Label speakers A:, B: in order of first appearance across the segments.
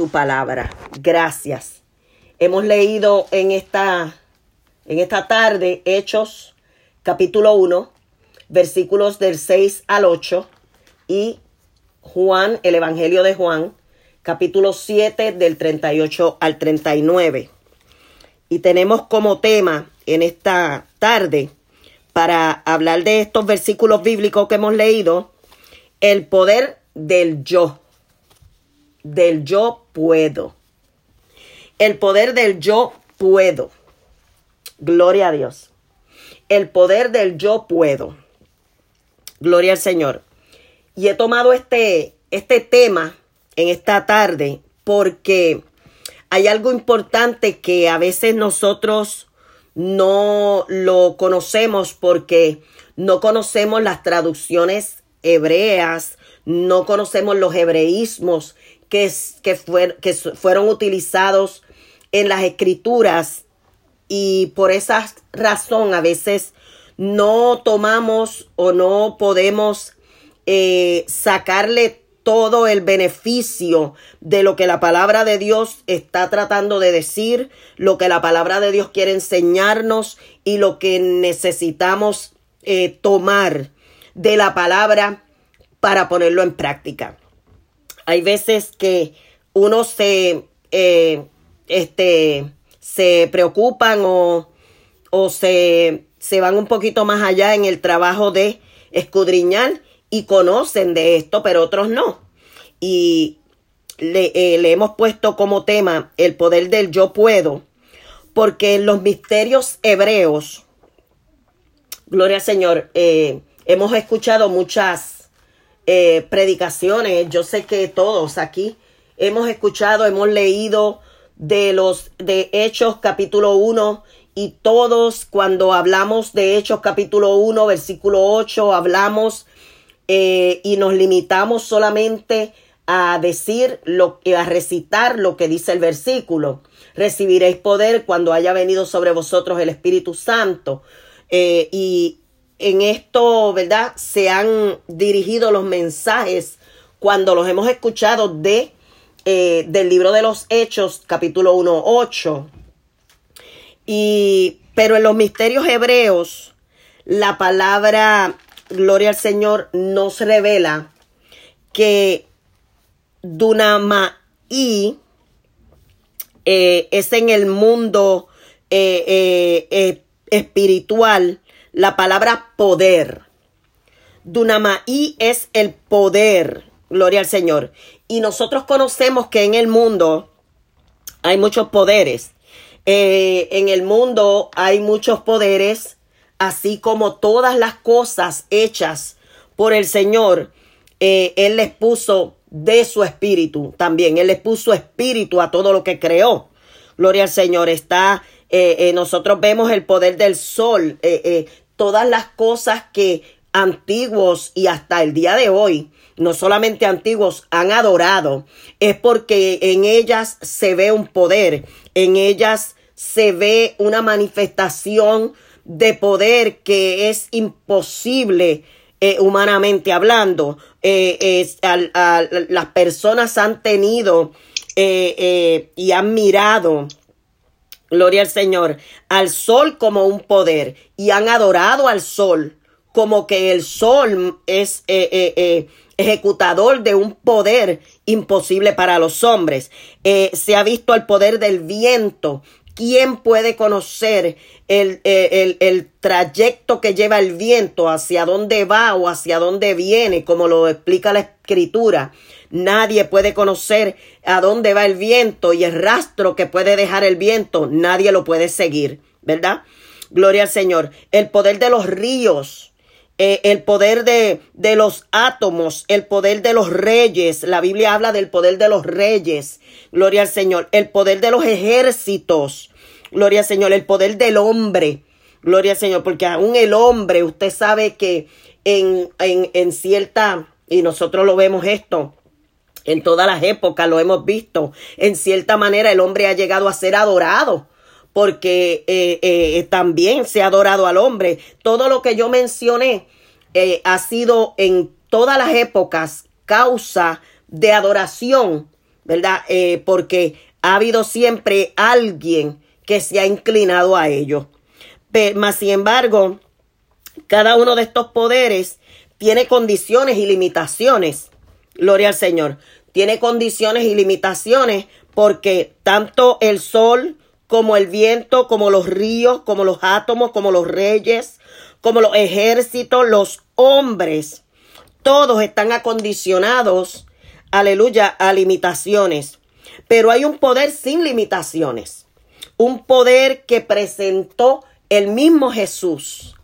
A: tu palabra. Gracias. Hemos leído en esta, en esta tarde Hechos capítulo 1, versículos del 6 al 8 y Juan, el Evangelio de Juan, capítulo 7 del 38 al 39. Y tenemos como tema en esta tarde, para hablar de estos versículos bíblicos que hemos leído, el poder del yo, del yo puedo. El poder del yo puedo. Gloria a Dios. El poder del yo puedo. Gloria al Señor. Y he tomado este, este tema en esta tarde porque hay algo importante que a veces nosotros no lo conocemos porque no conocemos las traducciones hebreas, no conocemos los hebreísmos que, que, que fueron utilizados en las escrituras y por esa razón a veces no tomamos o no podemos eh, sacarle todo el beneficio de lo que la palabra de Dios está tratando de decir, lo que la palabra de Dios quiere enseñarnos y lo que necesitamos eh, tomar de la palabra para ponerlo en práctica. Hay veces que uno se, eh, este, se preocupan o, o se, se van un poquito más allá en el trabajo de escudriñar y conocen de esto, pero otros no. Y le, eh, le, hemos puesto como tema el poder del yo puedo, porque los misterios hebreos, gloria al Señor, eh, hemos escuchado muchas eh, predicaciones, yo sé que todos aquí hemos escuchado, hemos leído de los de Hechos capítulo 1 y todos cuando hablamos de Hechos capítulo 1 versículo 8 hablamos eh, y nos limitamos solamente a decir lo a recitar lo que dice el versículo. Recibiréis poder cuando haya venido sobre vosotros el Espíritu Santo. Eh, y en esto, ¿verdad? Se han dirigido los mensajes cuando los hemos escuchado de eh, del libro de los Hechos, capítulo 1, 8. Y, pero en los misterios hebreos, la palabra gloria al Señor, nos revela que Dunamai eh, es en el mundo eh, espiritual la palabra poder. Dunamai es el poder, gloria al Señor. Y nosotros conocemos que en el mundo hay muchos poderes. en el mundo hay muchos poderes así como todas las cosas hechas por el Señor, eh, Él les puso de su espíritu también. Él les puso espíritu a todo lo que creó. Gloria al Señor. Está, eh, eh, nosotros vemos el poder del sol, todas las cosas que antiguos y hasta el día de hoy, no solamente antiguos, han adorado, es porque en ellas se ve un poder, en ellas se ve una manifestación de poder que es imposible eh, humanamente hablando. Eh, las personas han tenido eh, y han mirado, gloria al Señor, al sol como un poder y han adorado al sol como que el sol es ejecutador de un poder imposible para los hombres. se ha visto el poder del viento ¿Quién puede conocer el, el, trayecto que lleva el viento, hacia dónde va o hacia dónde viene, como lo explica la escritura? Nadie puede conocer a dónde va el viento y el rastro que puede dejar el viento, nadie lo puede seguir, ¿verdad? Gloria al Señor. El poder de los ríos eh, el poder de, de los átomos, el poder de los reyes. La Biblia habla del poder de los reyes. Gloria al Señor. El poder de los ejércitos. Gloria al Señor. El poder del hombre. Gloria al Señor. Porque aún el hombre, usted sabe que en, en, en cierta, y nosotros lo vemos esto, en todas las épocas lo hemos visto. En cierta manera el hombre ha llegado a ser adorado porque eh, eh, también se ha adorado al hombre. Todo lo que yo mencioné eh, ha sido en todas las épocas causa de adoración ¿verdad? Porque ha habido siempre alguien que se ha inclinado a ello. Pero, más sin embargo, cada uno de estos poderes tiene condiciones y limitaciones. Gloria al Señor. Tiene condiciones y limitaciones porque tanto el sol como el viento, como los ríos, como los átomos, como los reyes, como los ejércitos, los hombres, todos están acondicionados, aleluya, a limitaciones. Pero hay un poder sin limitaciones, un poder que presentó el mismo Jesús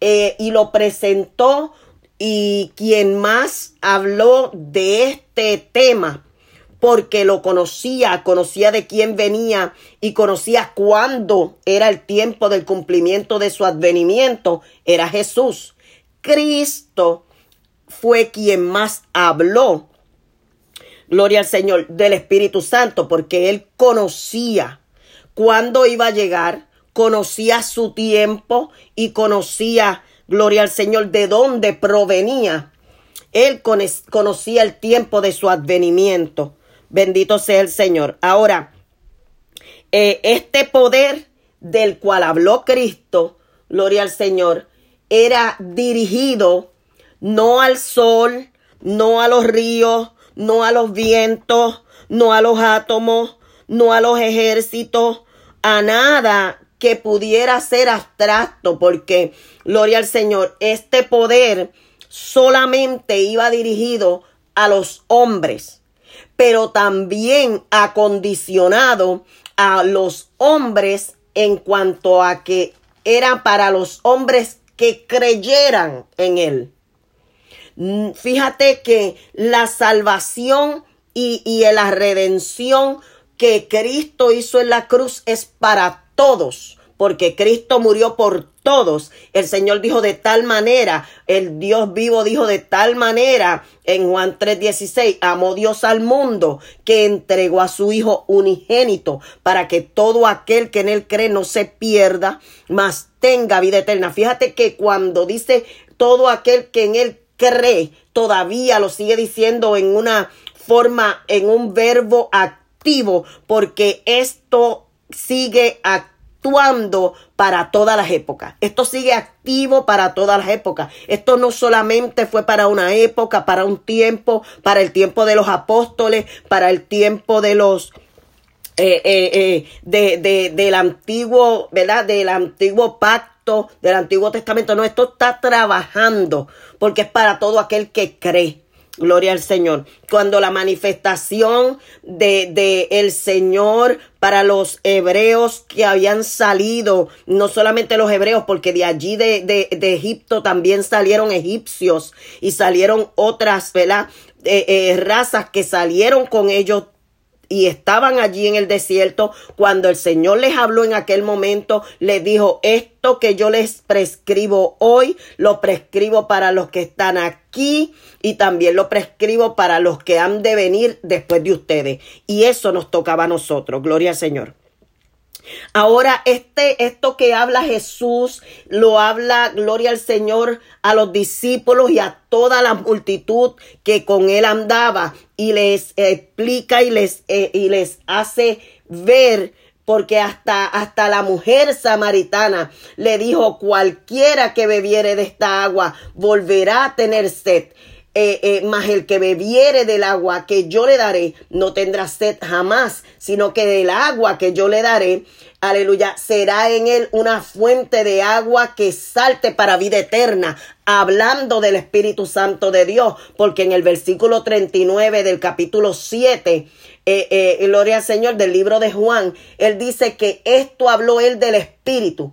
A: eh, y lo presentó y quien más habló de este tema porque lo conocía, conocía de quién venía y conocía cuándo era el tiempo del cumplimiento de su advenimiento, era Jesús. Cristo fue quien más habló, gloria al Señor, del Espíritu Santo, porque él conocía cuándo iba a llegar, conocía su tiempo y conocía, gloria al Señor, de dónde provenía. Él conocía el tiempo de su advenimiento. Bendito sea el Señor. Ahora, eh, este poder del cual habló Cristo, gloria al Señor, era dirigido no al sol, no a los ríos, no a los vientos, no a los átomos, no a los ejércitos, a nada que pudiera ser abstracto, porque, gloria al Señor, este poder solamente iba dirigido a los hombres pero también acondicionado a los hombres en cuanto a que era para los hombres que creyeran en él. Fíjate que la salvación y, y la redención que Cristo hizo en la cruz es para todos porque Cristo murió por todos. El Señor dijo de tal manera, el Dios vivo dijo de tal manera en Juan 3:16, amó Dios al mundo que entregó a su Hijo unigénito para que todo aquel que en él cree no se pierda, mas tenga vida eterna. Fíjate que cuando dice todo aquel que en él cree, todavía lo sigue diciendo en una forma, en un verbo activo, porque esto sigue actuando para todas las épocas. Esto sigue activo para todas las épocas. Esto no solamente fue para una época, para un tiempo, para el tiempo de los apóstoles, para el tiempo de los eh, eh, eh, de, del antiguo, ¿verdad? Del antiguo pacto, del antiguo testamento. No, esto está trabajando porque es para todo aquel que cree. Gloria al Señor. Cuando la manifestación de, de, el Señor para los hebreos que habían salido, no solamente los hebreos, porque de allí de, de, de Egipto también salieron egipcios y salieron otras, ¿verdad? Eh, eh, razas que salieron con ellos y estaban allí en el desierto, cuando el Señor les habló en aquel momento, les dijo, esto que yo les prescribo hoy, lo prescribo para los que están aquí y también lo prescribo para los que han de venir después de ustedes. Y eso nos tocaba a nosotros, gloria al Señor. Ahora, este, esto que habla Jesús, lo habla, gloria al Señor, a los discípulos y a toda la multitud que con él andaba y les explica y les, eh, y les hace ver porque hasta, hasta la mujer samaritana le dijo, cualquiera que bebiere de esta agua volverá a tener sed. Eh, eh, mas el que bebiere del agua que yo le daré no tendrá sed jamás, sino que del agua que yo le daré, aleluya, será en él una fuente de agua que salte para vida eterna, hablando del Espíritu Santo de Dios, porque en el versículo 39 del capítulo 7, eh, eh, gloria al Señor, del libro de Juan, él dice que esto habló él del Espíritu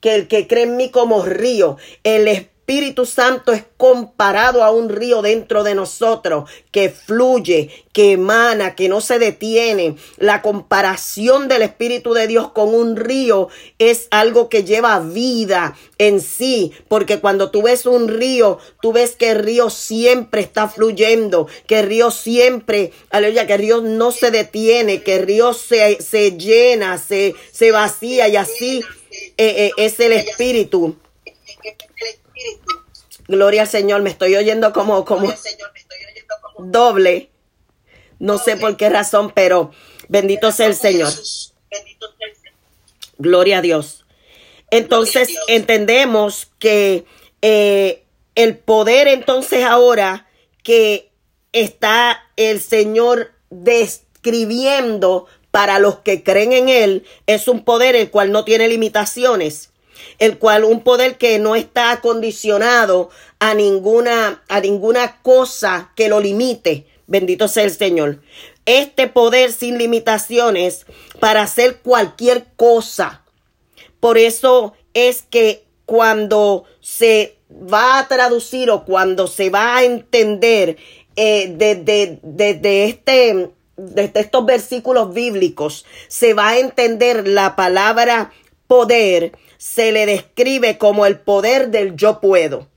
A: que el que cree en mí como río, el Espíritu Espíritu Santo es comparado a un río dentro de nosotros que fluye, que emana, que no se detiene. La comparación del Espíritu de Dios con un río es algo que lleva vida en sí, porque cuando tú ves un río, tú ves que el río siempre está fluyendo, que el río siempre, aleluya, que el río no se detiene, que el río se, se llena, se, se vacía y así eh, eh, es el Espíritu. Gloria al Señor, me estoy oyendo como, como doble. No sé por qué razón, pero bendito sea el Señor. Gloria a Dios. Entonces entendemos que eh, el poder entonces ahora que está el Señor describiendo para los que creen en Él es un poder el cual no tiene limitaciones, el cual un poder que no está condicionado a ninguna, a ninguna cosa que lo limite. Bendito sea el Señor. Este poder sin limitaciones para hacer cualquier cosa. Por eso es que cuando se va a traducir o cuando se va a entender eh, desde, desde este desde estos versículos bíblicos se va a entender la palabra poder, se le describe como el poder del yo puedo.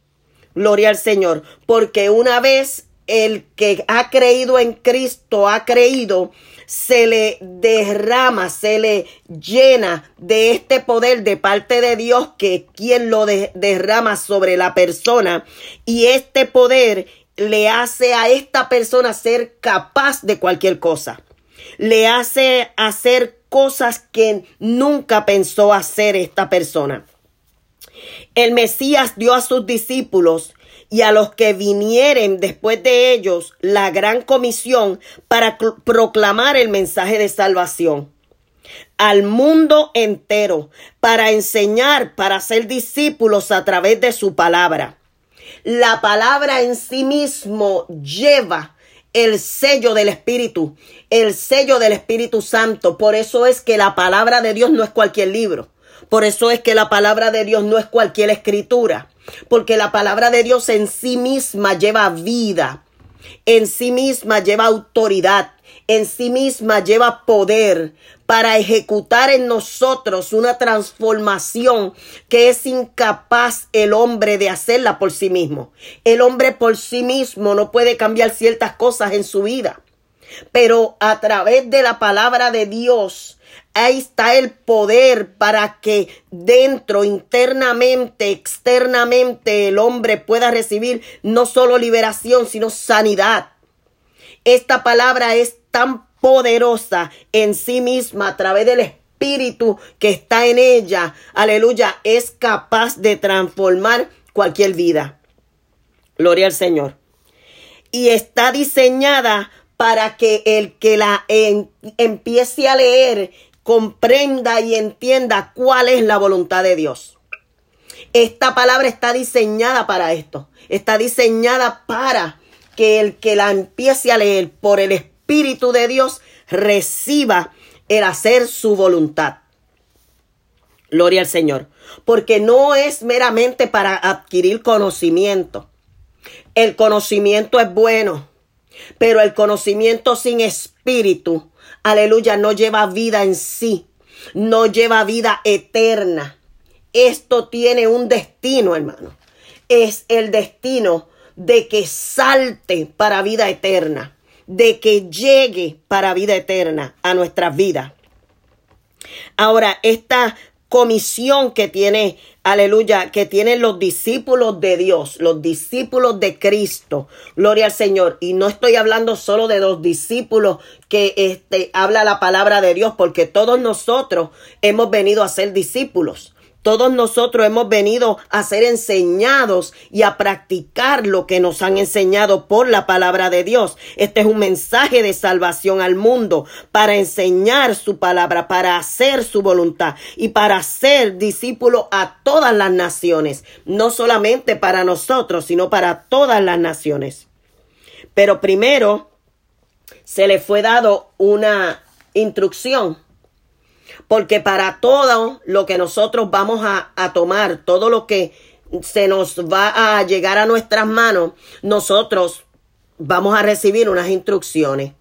A: Gloria al Señor, porque una vez el que ha creído en Cristo ha creído, se le derrama, se le llena de este poder de parte de Dios que quien lo derrama sobre la persona y este poder le hace a esta persona ser capaz de cualquier cosa. Le hace hacer cosas que nunca pensó hacer esta persona. El Mesías dio a sus discípulos y a los que vinieren después de ellos la gran comisión para proclamar el mensaje de salvación al mundo entero, para enseñar, para ser discípulos a través de su palabra. La palabra en sí mismo lleva el sello del Espíritu, el sello del Espíritu Santo. Por eso es que la palabra de Dios no es cualquier libro. Por eso es que la palabra de Dios no es cualquier escritura. Porque la palabra de Dios en sí misma lleva vida, en sí misma lleva autoridad, en sí misma lleva poder para ejecutar en nosotros una transformación que es incapaz el hombre de hacerla por sí mismo. El hombre por sí mismo no puede cambiar ciertas cosas en su vida, pero a través de la palabra de Dios, ahí está el poder para que dentro, internamente, externamente, el hombre pueda recibir no solo liberación, sino sanidad. Esta palabra es tan poderosa en sí misma a través del Espíritu que está en ella, aleluya, es capaz de transformar cualquier vida. Gloria al Señor. Y está diseñada para que el que la empiece a leer comprenda y entienda cuál es la voluntad de Dios. Esta palabra está diseñada para esto. Está diseñada para que el que la empiece a leer por el Espíritu Espíritu de Dios reciba el hacer su voluntad. Gloria al Señor. Porque no es meramente para adquirir conocimiento. El conocimiento es bueno, pero el conocimiento sin espíritu, aleluya, no lleva vida en sí, no lleva vida eterna. Esto tiene un destino, hermano. Es el destino de que salte para vida eterna de que llegue para vida eterna a nuestras vidas. Ahora, esta comisión que tiene, aleluya, que tienen los discípulos de Dios, los discípulos de Cristo, gloria al Señor. Y no estoy hablando solo de los discípulos que este, habla la palabra de Dios, porque todos nosotros hemos venido a ser discípulos. Todos nosotros hemos venido a ser enseñados y a practicar lo que nos han enseñado por la palabra de Dios. Este es un mensaje de salvación al mundo para enseñar su palabra, para hacer su voluntad y para ser discípulo a todas las naciones, no solamente para nosotros, sino para todas las naciones. Pero primero se le fue dado una instrucción porque para todo lo que nosotros vamos a, tomar, todo lo que se nos va a llegar a nuestras manos, nosotros vamos a recibir unas instrucciones.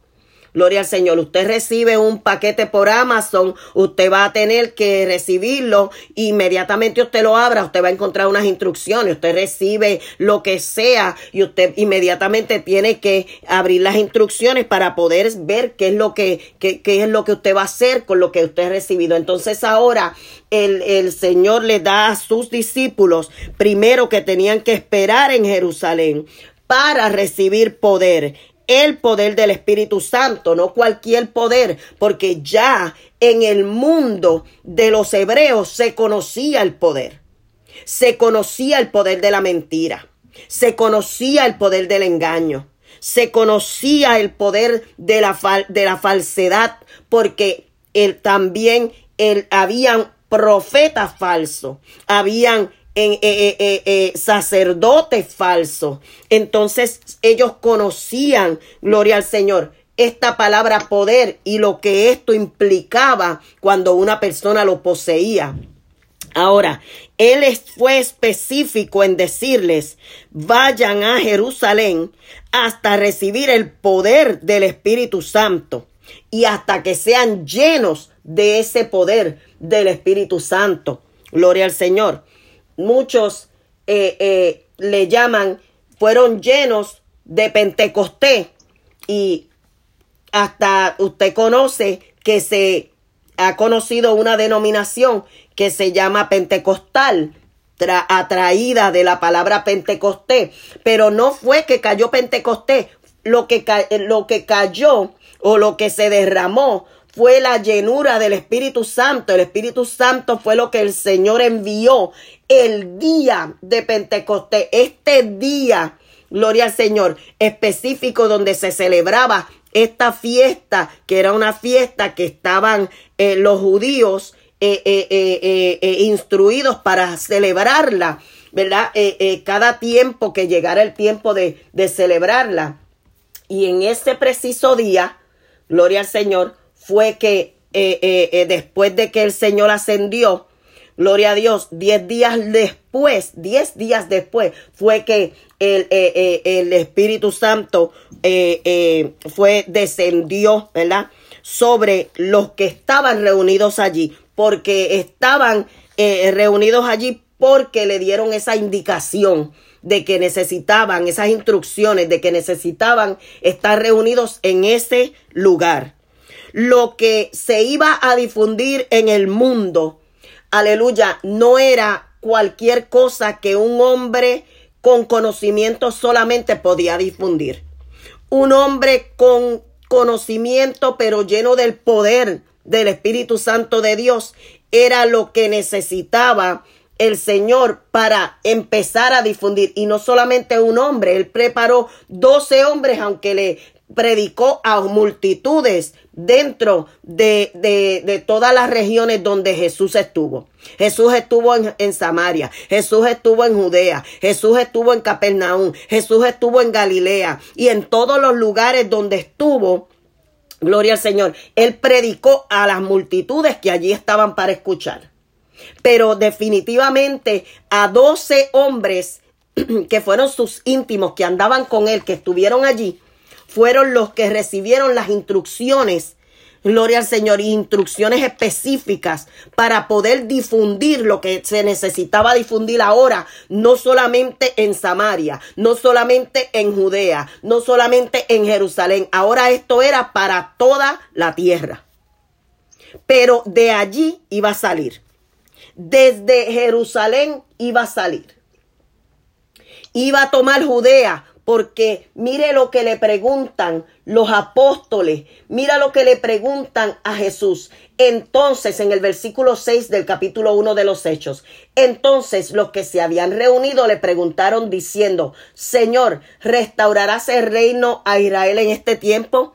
A: Gloria al Señor. Usted recibe un paquete por Amazon, usted va a tener que recibirlo. Inmediatamente usted lo abra, usted va a encontrar unas instrucciones. Usted recibe lo que sea y usted inmediatamente tiene que abrir las instrucciones para poder ver qué es lo que, qué, es lo que usted va a hacer con lo que usted ha recibido. Entonces ahora el, el Señor le da a sus discípulos primero que tenían que esperar en Jerusalén para recibir poder el poder del Espíritu Santo, no cualquier poder, porque ya en el mundo de los hebreos se conocía el poder. Se conocía el poder de la mentira. Se conocía el poder del engaño. Se conocía el poder de la, de la falsedad, porque también él, habían profetas falsos, habían en, eh, eh, eh, sacerdotes falsos. Entonces ellos conocían, gloria al Señor, esta palabra poder y lo que esto implicaba cuando una persona lo poseía. Ahora, él fue específico en decirles, vayan a Jerusalén hasta recibir el poder del Espíritu Santo y hasta que sean llenos de ese poder del Espíritu Santo. Gloria al Señor. Muchos eh, eh, le llaman, fueron llenos de Pentecostés. Y hasta usted conoce que se ha conocido una denominación que se llama pentecostal, atraída de la palabra pentecostés, pero no fue que cayó pentecostés, lo que, lo que cayó o lo que se derramó fue la llenura del Espíritu Santo. El Espíritu Santo fue lo que el Señor envió el día de Pentecostés, este día, gloria al Señor, específico donde se celebraba esta fiesta, que era una fiesta que estaban eh, los judíos eh, eh, instruidos para celebrarla, ¿verdad? cada tiempo que llegara el tiempo de, de celebrarla. Y en ese preciso día, gloria al Señor, fue que después de que el Señor ascendió, Gloria a Dios, diez días después, diez días después, fue que el, eh, eh, el Espíritu Santo eh, fue, descendió, ¿verdad? Sobre los que estaban reunidos allí, porque estaban reunidos allí porque le dieron esa indicación de que necesitaban, esas instrucciones de que necesitaban estar reunidos en ese lugar. Lo que se iba a difundir en el mundo, aleluya, no era cualquier cosa que un hombre con conocimiento solamente podía difundir. Un hombre con conocimiento pero lleno del poder del Espíritu Santo de Dios era lo que necesitaba el Señor para empezar a difundir. Y no solamente un hombre, él preparó doce hombres, aunque le predicó a multitudes dentro de, de, todas las regiones donde Jesús estuvo. Jesús estuvo en, en, Samaria, Jesús estuvo en Judea, Jesús estuvo en Capernaum, Jesús estuvo en Galilea y en todos los lugares donde estuvo. Gloria al Señor. Él predicó a las multitudes que allí estaban para escuchar. Pero definitivamente a doce hombres que fueron sus íntimos, que andaban con él, que estuvieron allí, fueron los que recibieron las instrucciones, gloria al Señor, instrucciones específicas para poder difundir lo que se necesitaba difundir ahora, no solamente en Samaria, no solamente en Judea, no solamente en Jerusalén, ahora esto era para toda la tierra. Pero de allí iba a salir. Desde Jerusalén iba a salir. Iba a tomar Judea, porque mire lo que le preguntan los apóstoles, mira lo que le preguntan a Jesús. Entonces, en el versículo 6 del capítulo 1 de los Hechos, entonces los que se habían reunido le preguntaron diciendo, Señor, ¿restaurarás el reino a Israel en este tiempo?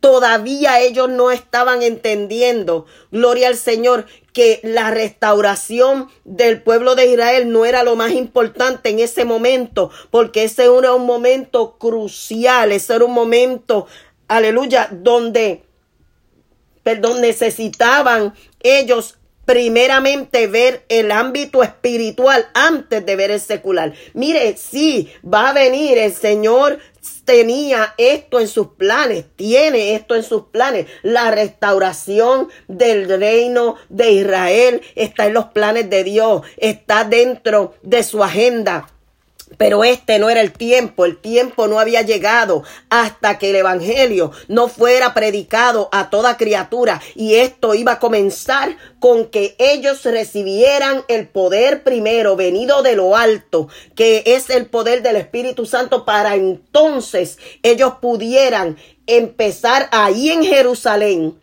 A: Todavía ellos no estaban entendiendo, gloria al Señor, que la restauración del pueblo de Israel no era lo más importante en ese momento, porque ese era un momento crucial, ese era un momento, aleluya, donde, perdón, necesitaban ellos primeramente ver el ámbito espiritual antes de ver el secular. Mire, sí, va a venir el Señor tenía esto en sus planes, tiene esto en sus planes. La restauración del reino de Israel está en los planes de Dios, está dentro de su agenda. Pero este no era el tiempo, el tiempo no había llegado hasta que el Evangelio no fuera predicado a toda criatura. Y esto iba a comenzar con que ellos recibieran el poder primero venido de lo alto, que es el poder del Espíritu Santo para entonces ellos pudieran empezar ahí en Jerusalén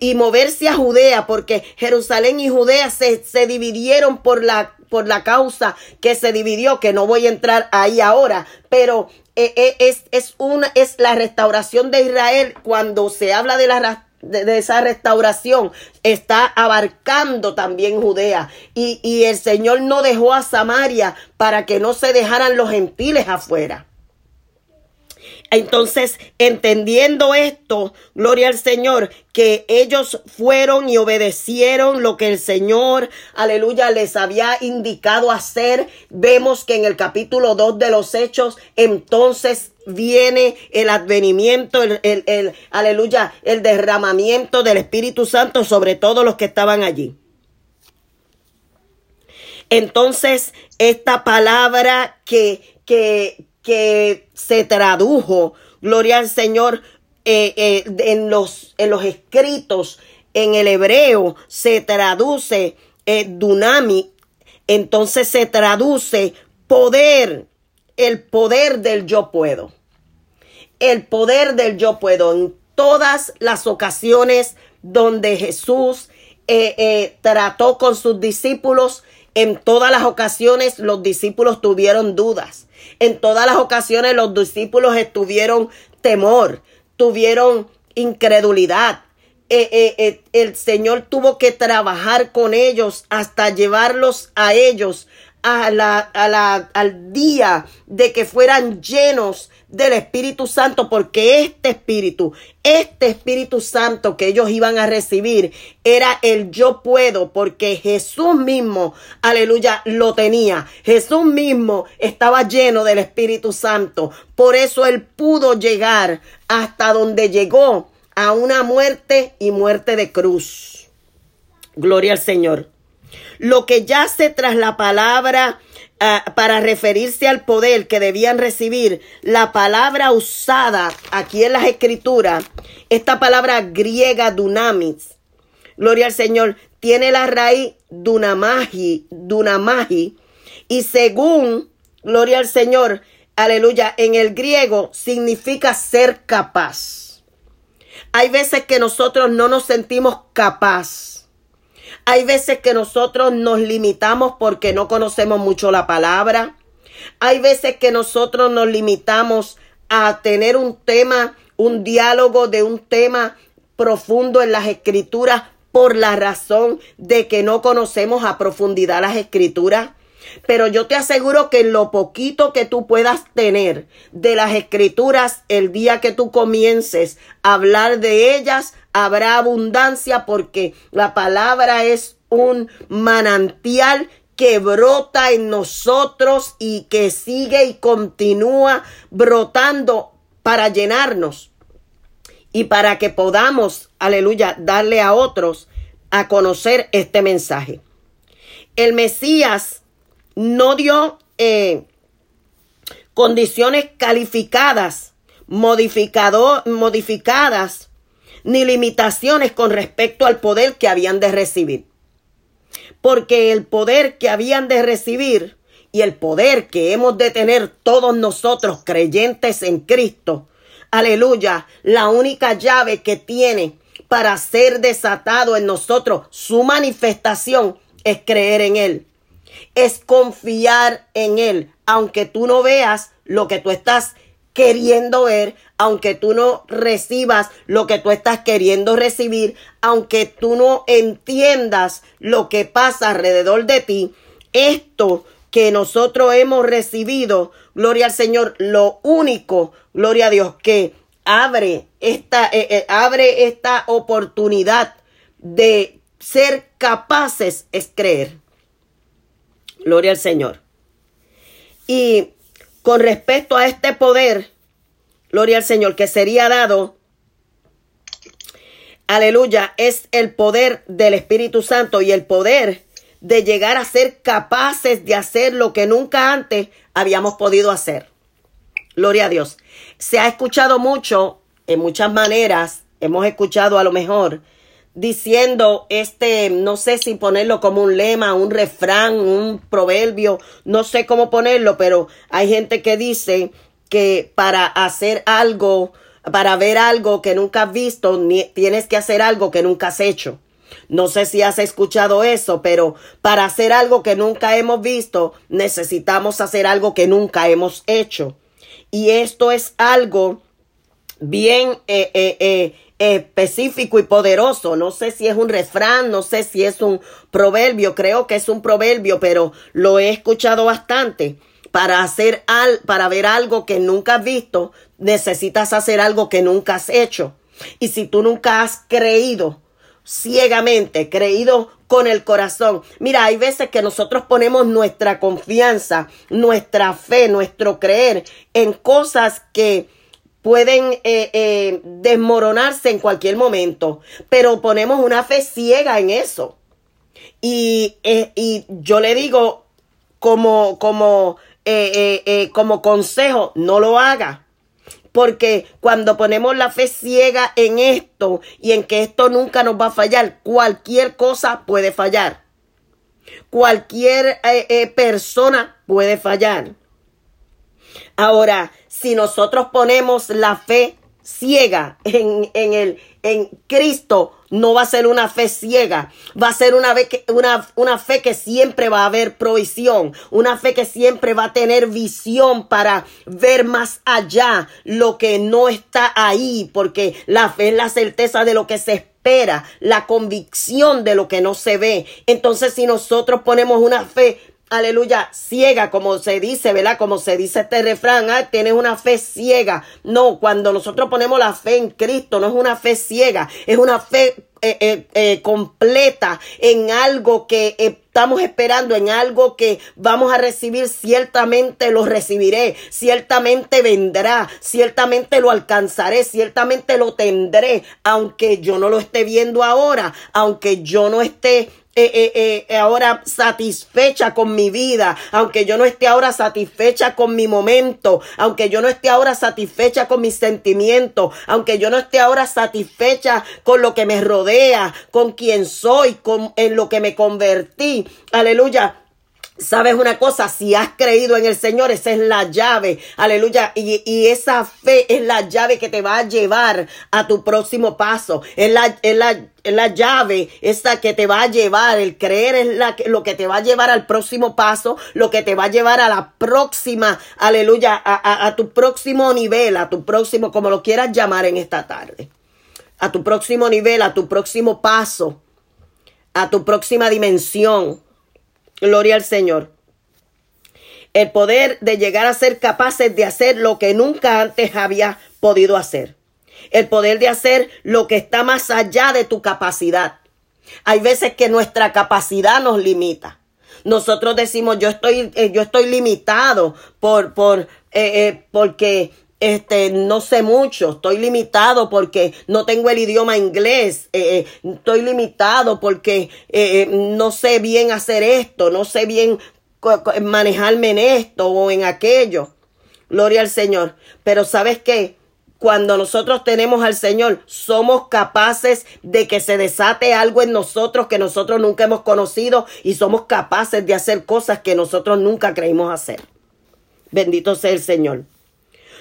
A: y, moverse a Judea, porque Jerusalén y Judea se, se dividieron por la, por la causa que se dividió, que no voy a entrar ahí ahora, pero eh, eh, es, es, una, es la restauración de Israel cuando se habla de la de, esa restauración está abarcando también Judea. Y, y el Señor no dejó a Samaria para que no se dejaran los gentiles afuera. Entonces, entendiendo esto, gloria al Señor, que ellos fueron y obedecieron lo que el Señor, aleluya, les había indicado hacer. Vemos que en el capítulo 2 de los Hechos, entonces viene el advenimiento, el, el, aleluya, el derramamiento del Espíritu Santo sobre todos los que estaban allí. Entonces, esta palabra que, que, que se tradujo, gloria al Señor, eh, eh, en, los, en los escritos en el hebreo se traduce eh, dunami, entonces se traduce poder, el poder del yo puedo. El poder del yo puedo. En todas las ocasiones donde Jesús trató con sus discípulos, en todas las ocasiones los discípulos tuvieron dudas. En todas las ocasiones los discípulos estuvieron temor, tuvieron incredulidad. Eh, eh, eh, el Señor tuvo que trabajar con ellos hasta llevarlos a ellos a la, a la, al día de que fueran llenos del Espíritu Santo, porque este Espíritu, este Espíritu Santo que ellos iban a recibir era el yo puedo, porque Jesús mismo, aleluya, lo tenía. Jesús mismo estaba lleno del Espíritu Santo. Por eso él pudo llegar hasta donde llegó a una muerte y muerte de cruz. Gloria al Señor. Lo que yace tras la palabra ah, para referirse al poder que debían recibir, la palabra usada aquí en las escrituras, esta palabra griega dunamis, gloria al Señor, tiene la raíz dunamagi, dunamagi, y según, gloria al Señor, aleluya, en el griego significa ser capaz. Hay veces que nosotros no nos sentimos capaz hay veces que nosotros nos limitamos porque no conocemos mucho la palabra. Hay veces que nosotros nos limitamos a tener un tema, un diálogo de un tema profundo en las escrituras por la razón de que no conocemos a profundidad las escrituras. Pero yo te aseguro que lo poquito que tú puedas tener de las escrituras, el día que tú comiences a hablar de ellas, habrá abundancia porque la palabra es un manantial que brota en nosotros y que sigue y continúa brotando para llenarnos y para que podamos, aleluya, darle a otros a conocer este mensaje. El Mesías no dio eh, condiciones calificadas, modificado, modificadas ni limitaciones con respecto al poder que habían de recibir. Porque el poder que habían de recibir y el poder que hemos de tener todos nosotros creyentes en Cristo, aleluya, la única llave que tiene para ser desatado en nosotros su manifestación es creer en Él, es confiar en Él, aunque tú no veas lo que tú estás queriendo ver, aunque tú no recibas lo que tú estás queriendo recibir, aunque tú no entiendas lo que pasa alrededor de ti, esto que nosotros hemos recibido, gloria al Señor, lo único, gloria a Dios, que abre esta, eh, eh, abre esta oportunidad de ser capaces es creer. Gloria al Señor. Y con respecto a este poder, gloria al Señor, que sería dado, aleluya, es el poder del Espíritu Santo y el poder de llegar a ser capaces de hacer lo que nunca antes habíamos podido hacer. Gloria a Dios. Se ha escuchado mucho, en muchas maneras, hemos escuchado a lo mejor, diciendo este, no sé si ponerlo como un lema, un refrán, un proverbio, no sé cómo ponerlo, pero hay gente que dice que para hacer algo, para ver algo que nunca has visto, tienes que hacer algo que nunca has hecho. No sé si has escuchado eso, pero para hacer algo que nunca hemos visto, necesitamos hacer algo que nunca hemos hecho. Y esto es algo bien eh, eh, eh, específico y poderoso. No sé si es un refrán, no sé si es un proverbio, creo que es un proverbio, pero lo he escuchado bastante. Para hacer al, para ver algo que nunca has visto, necesitas hacer algo que nunca has hecho. Y si tú nunca has creído ciegamente, creído con el corazón. Mira, hay veces que nosotros ponemos nuestra confianza, nuestra fe, nuestro creer en cosas que pueden eh, eh, desmoronarse en cualquier momento, pero ponemos una fe ciega en eso. Y, eh, y yo le digo como, como, como consejo, no lo haga. Porque cuando ponemos la fe ciega en esto y en que esto nunca nos va a fallar, cualquier cosa puede fallar. Cualquier persona puede fallar. Ahora, si nosotros ponemos la fe ciega en, en, el, en Cristo, no va a ser una fe ciega, va a ser una, una, una fe que siempre va a haber provisión, una fe que siempre va a tener visión para ver más allá lo que no está ahí, porque la fe es la certeza de lo que se espera, la convicción de lo que no se ve. Entonces, si nosotros ponemos una fe aleluya, ciega, como se dice, ¿verdad? Como se dice este refrán, ah, tienes una fe ciega. No, cuando nosotros ponemos la fe en Cristo, no es una fe ciega, es una fe eh, eh, eh, completa en algo que estamos esperando, en algo que vamos a recibir, ciertamente lo recibiré, ciertamente vendrá, ciertamente lo alcanzaré, ciertamente lo tendré, aunque yo no lo esté viendo ahora, aunque yo no esté eh, eh, eh, ahora satisfecha con mi vida, aunque yo no esté ahora satisfecha con mi momento, aunque yo no esté ahora satisfecha con mis sentimientos, aunque yo no esté ahora satisfecha con lo que me rodea, con quien soy, con en lo que me convertí. Aleluya. Sabes una cosa, si has creído en el Señor, esa es la llave, aleluya, y, y, esa fe es la llave que te va a llevar a tu próximo paso, es la, es la, la llave, esa que te va a llevar, el creer es la, lo que te va a llevar al próximo paso, lo que te va a llevar a la próxima, aleluya, a, a, a tu próximo nivel, a tu próximo, como lo quieras llamar en esta tarde, a tu próximo nivel, a tu próximo paso, a tu próxima dimensión. Gloria al Señor. El poder de llegar a ser capaces de hacer lo que nunca antes había podido hacer. El poder de hacer lo que está más allá de tu capacidad. Hay veces que nuestra capacidad nos limita. Nosotros decimos, yo estoy, eh, yo estoy limitado por, por, eh, eh, porque este, no sé mucho, estoy limitado porque no tengo el idioma inglés, eh, eh, estoy limitado porque eh, no sé bien hacer esto, no sé bien manejarme en esto o en aquello. Gloria al Señor. Pero sabes qué? Cuando nosotros tenemos al Señor, somos capaces de que se desate algo en nosotros que nosotros nunca hemos conocido y somos capaces de hacer cosas que nosotros nunca creímos hacer. Bendito sea el Señor.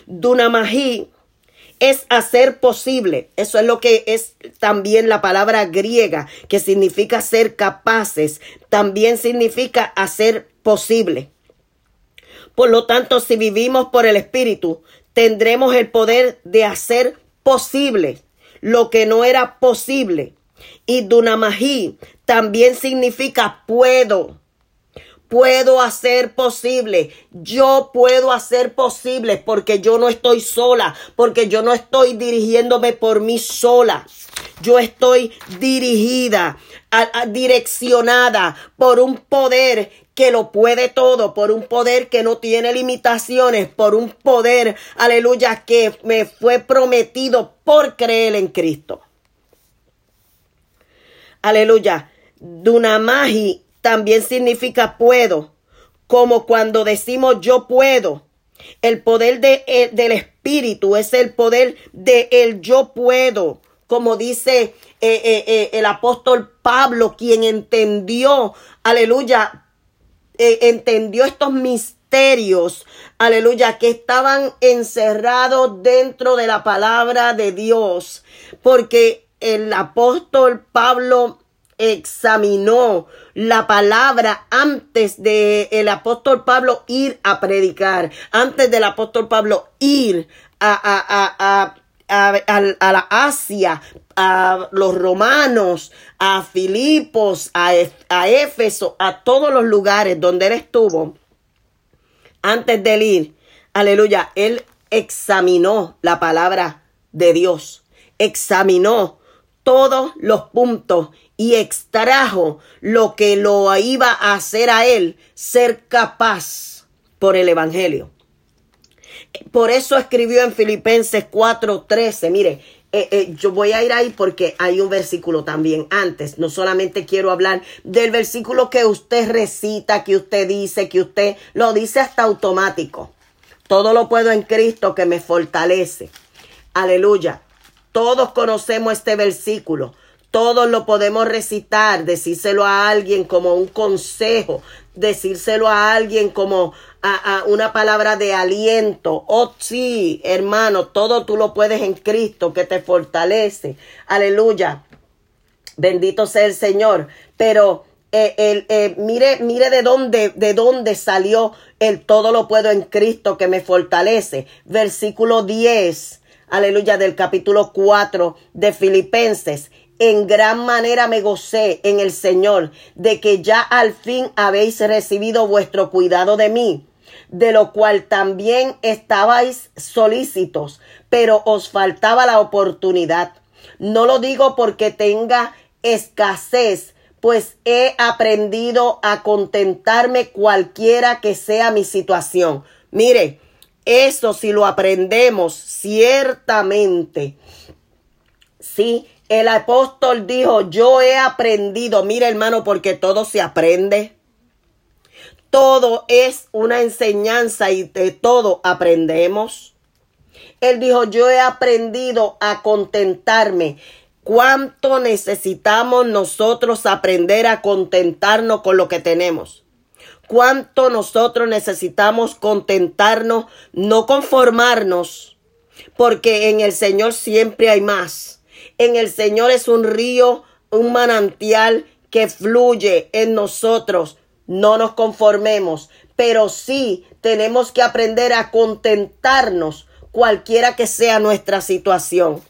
A: Dunamají es hacer posible. Eso es lo que es también la palabra griega, que significa ser capaces. También significa hacer posible. Por lo tanto, si vivimos por el Espíritu, tendremos el poder de hacer posible lo que no era posible. Y Dunamají también significa puedo puedo hacer posible. Yo puedo hacer posible porque yo no estoy sola, porque yo no estoy dirigiéndome por mí sola. Yo estoy dirigida, direccionada por un poder que lo puede todo, por un poder que no tiene limitaciones, por un poder, aleluya, que me fue prometido por creer en Cristo. Aleluya. Dunamaji también significa puedo, como cuando decimos yo puedo. El poder de, eh, del Espíritu es el poder de el yo puedo, como dice eh, eh, el apóstol Pablo, quien entendió, aleluya, entendió estos misterios, aleluya, que estaban encerrados dentro de la palabra de Dios, porque el apóstol Pablo examinó la palabra antes de el apóstol Pablo ir a predicar, antes del apóstol Pablo ir a, a, a, a la Asia, a los romanos, a Filipos, a, a Éfeso, a todos los lugares donde él estuvo, antes de ir, aleluya, él examinó la palabra de Dios, examinó todos los puntos y extrajo lo que lo iba a hacer a él ser capaz por el Evangelio. Por eso escribió en Filipenses 4:13, mire, eh, eh, yo voy a ir ahí porque hay un versículo también antes. No solamente quiero hablar del versículo que usted recita, que usted dice, que usted lo dice hasta automático. Todo lo puedo en Cristo que me fortalece. Aleluya. Todos conocemos este versículo. Todos lo podemos recitar, decírselo a alguien como un consejo, decírselo a alguien como a, una palabra de aliento. Oh sí, hermano, todo tú lo puedes en Cristo que te fortalece. Aleluya. Bendito sea el Señor. Pero eh, eh, mire, mire de dónde, de dónde salió el todo lo puedo en Cristo que me fortalece. Versículo 10. Aleluya, del capítulo 4 de Filipenses en gran manera me gocé en el Señor de que ya al fin habéis recibido vuestro cuidado de mí, de lo cual también estabais solícitos, pero os faltaba la oportunidad. No lo digo porque tenga escasez, pues he aprendido a contentarme cualquiera que sea mi situación. Mire, eso si lo aprendemos ciertamente, sí, el apóstol dijo, yo he aprendido, mira hermano, porque todo se aprende. Todo es una enseñanza y de todo aprendemos. Él dijo, yo he aprendido a contentarme. ¿Cuánto necesitamos nosotros aprender a contentarnos con lo que tenemos? ¿Cuánto nosotros necesitamos contentarnos, no conformarnos? Porque en el Señor siempre hay más en el Señor es un río, un manantial que fluye en nosotros. No nos conformemos, pero sí tenemos que aprender a contentarnos cualquiera que sea nuestra situación.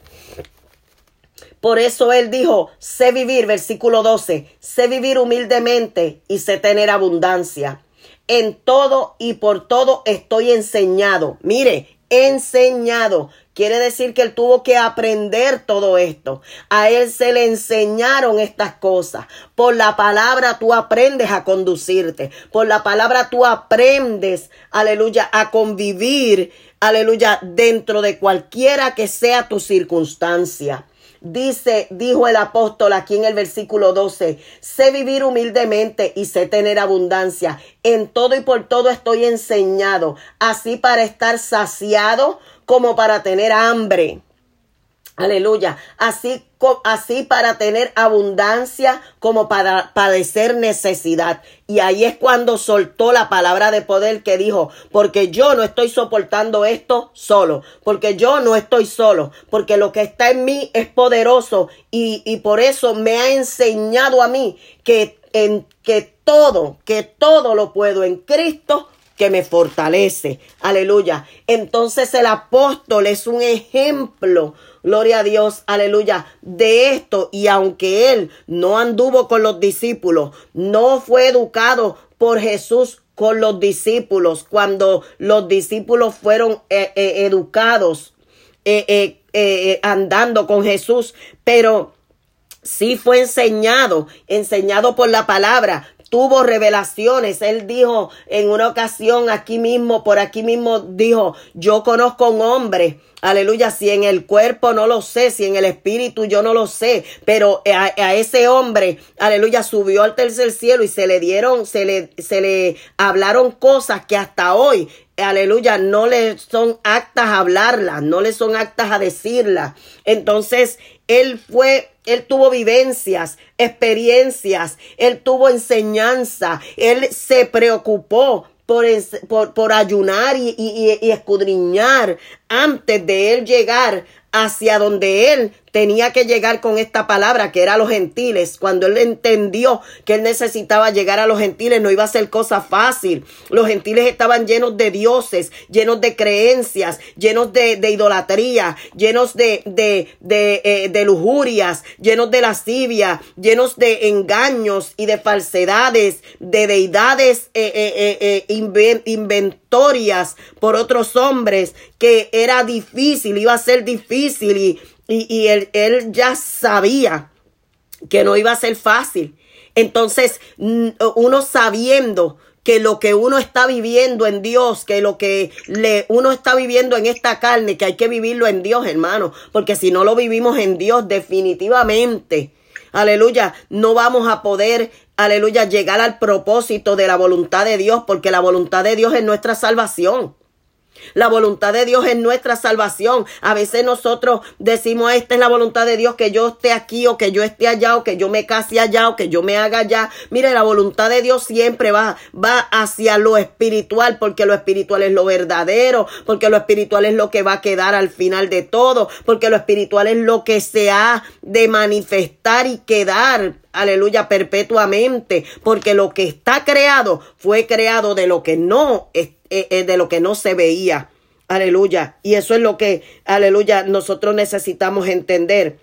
A: Por eso él dijo, sé vivir, versículo 12, sé vivir humildemente y sé tener abundancia. En todo y por todo estoy enseñado. Mire, enseñado Quiere decir que él tuvo que aprender todo esto. A él se le enseñaron estas cosas. Por la palabra tú aprendes a conducirte. Por la palabra tú aprendes, aleluya, a convivir, aleluya, dentro de cualquiera que sea tu circunstancia. Dice, dijo el apóstol aquí en el versículo 12, sé vivir humildemente y sé tener abundancia. En todo y por todo estoy enseñado, así para estar saciado como para tener hambre. Aleluya. Así, así para tener abundancia como para padecer necesidad. Y ahí es cuando soltó la palabra de poder que dijo, porque yo no estoy soportando esto solo, porque yo no estoy solo, porque lo que está en mí es poderoso y, y por eso me ha enseñado a mí que en que todo, que todo lo puedo en Cristo que me fortalece. Aleluya. Entonces el apóstol es un ejemplo, gloria a Dios, aleluya, de esto. Y aunque él no anduvo con los discípulos, no fue educado por Jesús con los discípulos, cuando los discípulos fueron eh, eh, educados eh, andando con Jesús, pero sí fue enseñado, enseñado por la palabra, tuvo revelaciones. Él dijo en una ocasión aquí mismo, por aquí mismo, dijo, yo conozco un hombre Aleluya, si en el cuerpo no lo sé, si en el espíritu yo no lo sé, pero a, ese hombre, aleluya, subió al tercer cielo y se le dieron, se le, se le hablaron cosas que hasta hoy, aleluya, no le son actas a hablarlas, no le son actas a decirlas. Entonces, él fue, él tuvo vivencias, experiencias, él tuvo enseñanza, él se preocupó por, por, ayunar y, y, escudriñar antes de él llegar hacia donde él tenía que llegar con esta palabra que era a los gentiles. Cuando él entendió que él necesitaba llegar a los gentiles, no iba a ser cosa fácil. Los gentiles estaban llenos de dioses, llenos de creencias, llenos de, idolatría, llenos de, de, de, eh, de, lujurias, llenos de lascivia, llenos de engaños y de falsedades, de deidades eh, eh, inventorias por otros hombres, que era difícil, iba a ser difícil y y, él, él ya sabía que no iba a ser fácil. Entonces, uno sabiendo que lo que uno está viviendo en Dios, que lo que le, uno está viviendo en esta carne, que hay que vivirlo en Dios, hermano, porque si no lo vivimos en Dios, definitivamente, aleluya, no vamos a poder, aleluya, llegar al propósito de la voluntad de Dios, porque la voluntad de Dios es nuestra salvación. La voluntad de Dios es nuestra salvación. A veces nosotros decimos, esta es la voluntad de Dios, que yo esté aquí o que yo esté allá o que yo me case allá o que yo me haga allá. Mire, la voluntad de Dios siempre va, va hacia lo espiritual, porque lo espiritual es lo verdadero, porque lo espiritual es lo que va a quedar al final de todo, porque lo espiritual es lo que se ha de manifestar y quedar aleluya, perpetuamente, porque lo que está creado fue creado de lo que no está eh, eh, de lo que no se veía. Aleluya. Y eso es lo que, aleluya, nosotros necesitamos entender.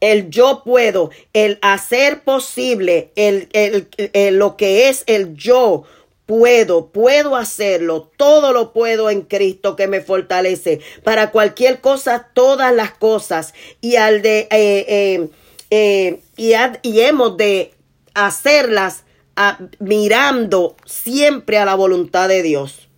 A: El yo puedo, el hacer posible, el, el, lo que es el yo puedo, puedo hacerlo, todo lo puedo en Cristo que me fortalece. Para cualquier cosa, todas las cosas. Y al de, eh, y, y hemos de hacerlas mirando siempre a la voluntad de Dios.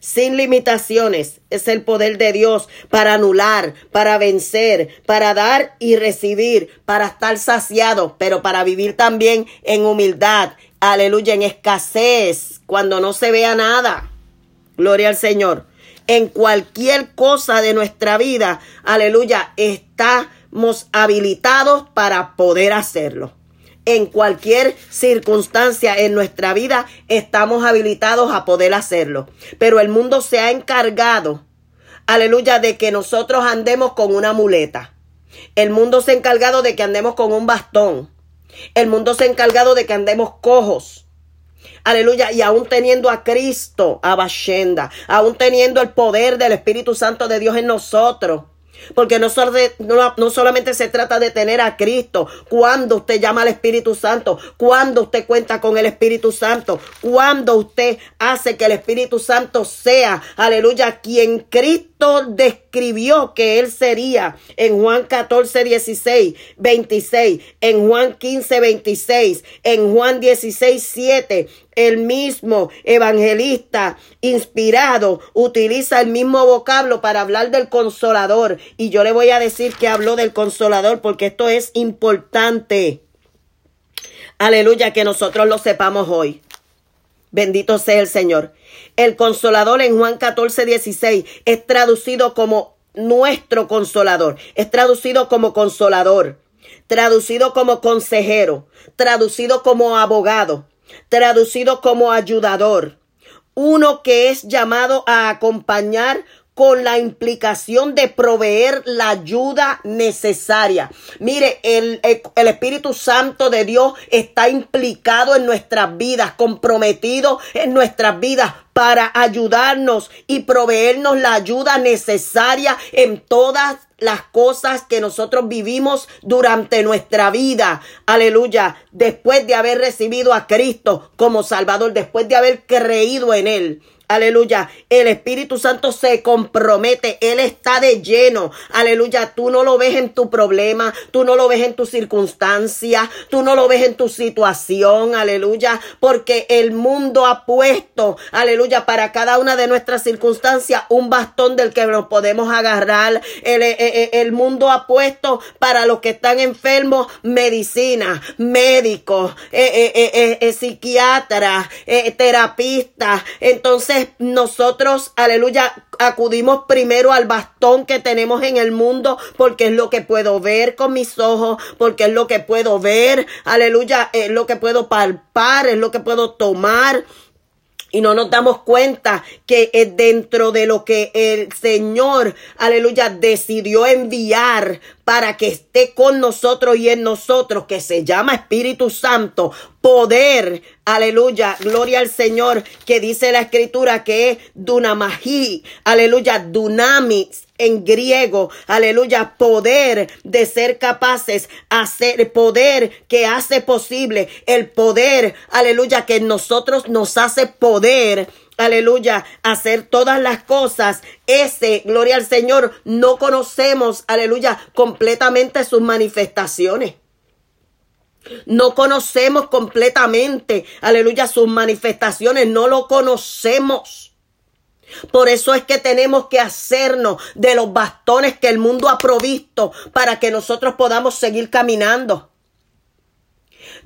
A: Sin limitaciones es el poder de Dios para anular, para vencer, para dar y recibir, para estar saciado, pero para vivir también en humildad, aleluya, en escasez, cuando no se vea nada. Gloria al Señor. En cualquier cosa de nuestra vida, aleluya, estamos habilitados para poder hacerlo en cualquier circunstancia en nuestra vida estamos habilitados a poder hacerlo. Pero el mundo se ha encargado, aleluya, de que nosotros andemos con una muleta. El mundo se ha encargado de que andemos con un bastón. El mundo se ha encargado de que andemos cojos. Aleluya. Y aún teniendo a Cristo, a Bashenda, aún teniendo el poder del Espíritu Santo de Dios en nosotros. Porque no, solamente se trata de tener a Cristo. Cuando usted llama al Espíritu Santo, cuando usted cuenta con el Espíritu Santo, cuando usted hace que el Espíritu Santo sea, aleluya, quien Cristo describió que Él sería en Juan 14, 16, 26, en Juan 15, 26, en Juan 16, 7, el mismo evangelista inspirado utiliza el mismo vocablo para hablar del consolador. Y yo le voy a decir que habló del consolador porque esto es importante. Aleluya, que nosotros lo sepamos hoy. Bendito sea el Señor. El consolador en Juan 14, 16 es traducido como nuestro consolador. Es traducido como consolador. Traducido como consejero. Traducido como abogado traducido como ayudador, uno que es llamado a acompañar con la implicación de proveer la ayuda necesaria. Mire, el, el, Espíritu Santo de Dios está implicado en nuestras vidas, comprometido en nuestras vidas para ayudarnos y proveernos la ayuda necesaria en todas las cosas que nosotros vivimos durante nuestra vida. Aleluya. Después de haber recibido a Cristo como Salvador, después de haber creído en Él. Aleluya. El Espíritu Santo se compromete. Él está de lleno. Aleluya. Tú no lo ves en tu problema. Tú no lo ves en tu circunstancia. Tú no lo ves en tu situación. Aleluya. Porque el mundo ha puesto, aleluya, para cada una de nuestras circunstancias un bastón del que nos podemos agarrar. El, eh, eh, el, mundo ha puesto para los que están enfermos medicina, médicos, eh, psiquiatras, terapistas. Entonces, nosotros, aleluya, acudimos primero al bastón que tenemos en el mundo porque es lo que puedo ver con mis ojos, porque es lo que puedo ver, aleluya, es lo que puedo palpar, es lo que puedo tomar. Y no nos damos cuenta que es dentro de lo que el Señor, aleluya, decidió enviar para que esté con nosotros y en nosotros, que se llama Espíritu Santo, poder, aleluya, gloria al Señor, que dice la escritura que es dunamají, aleluya, dunamis en griego, aleluya, poder de ser capaces, hacer poder que hace posible, el poder, aleluya, que nosotros nos hace poder aleluya, hacer todas las cosas. Ese, gloria al Señor, no conocemos, aleluya, completamente sus manifestaciones. No conocemos completamente, aleluya, sus manifestaciones, no lo conocemos. Por eso es que tenemos que hacernos de los bastones que el mundo ha provisto para que nosotros podamos seguir caminando.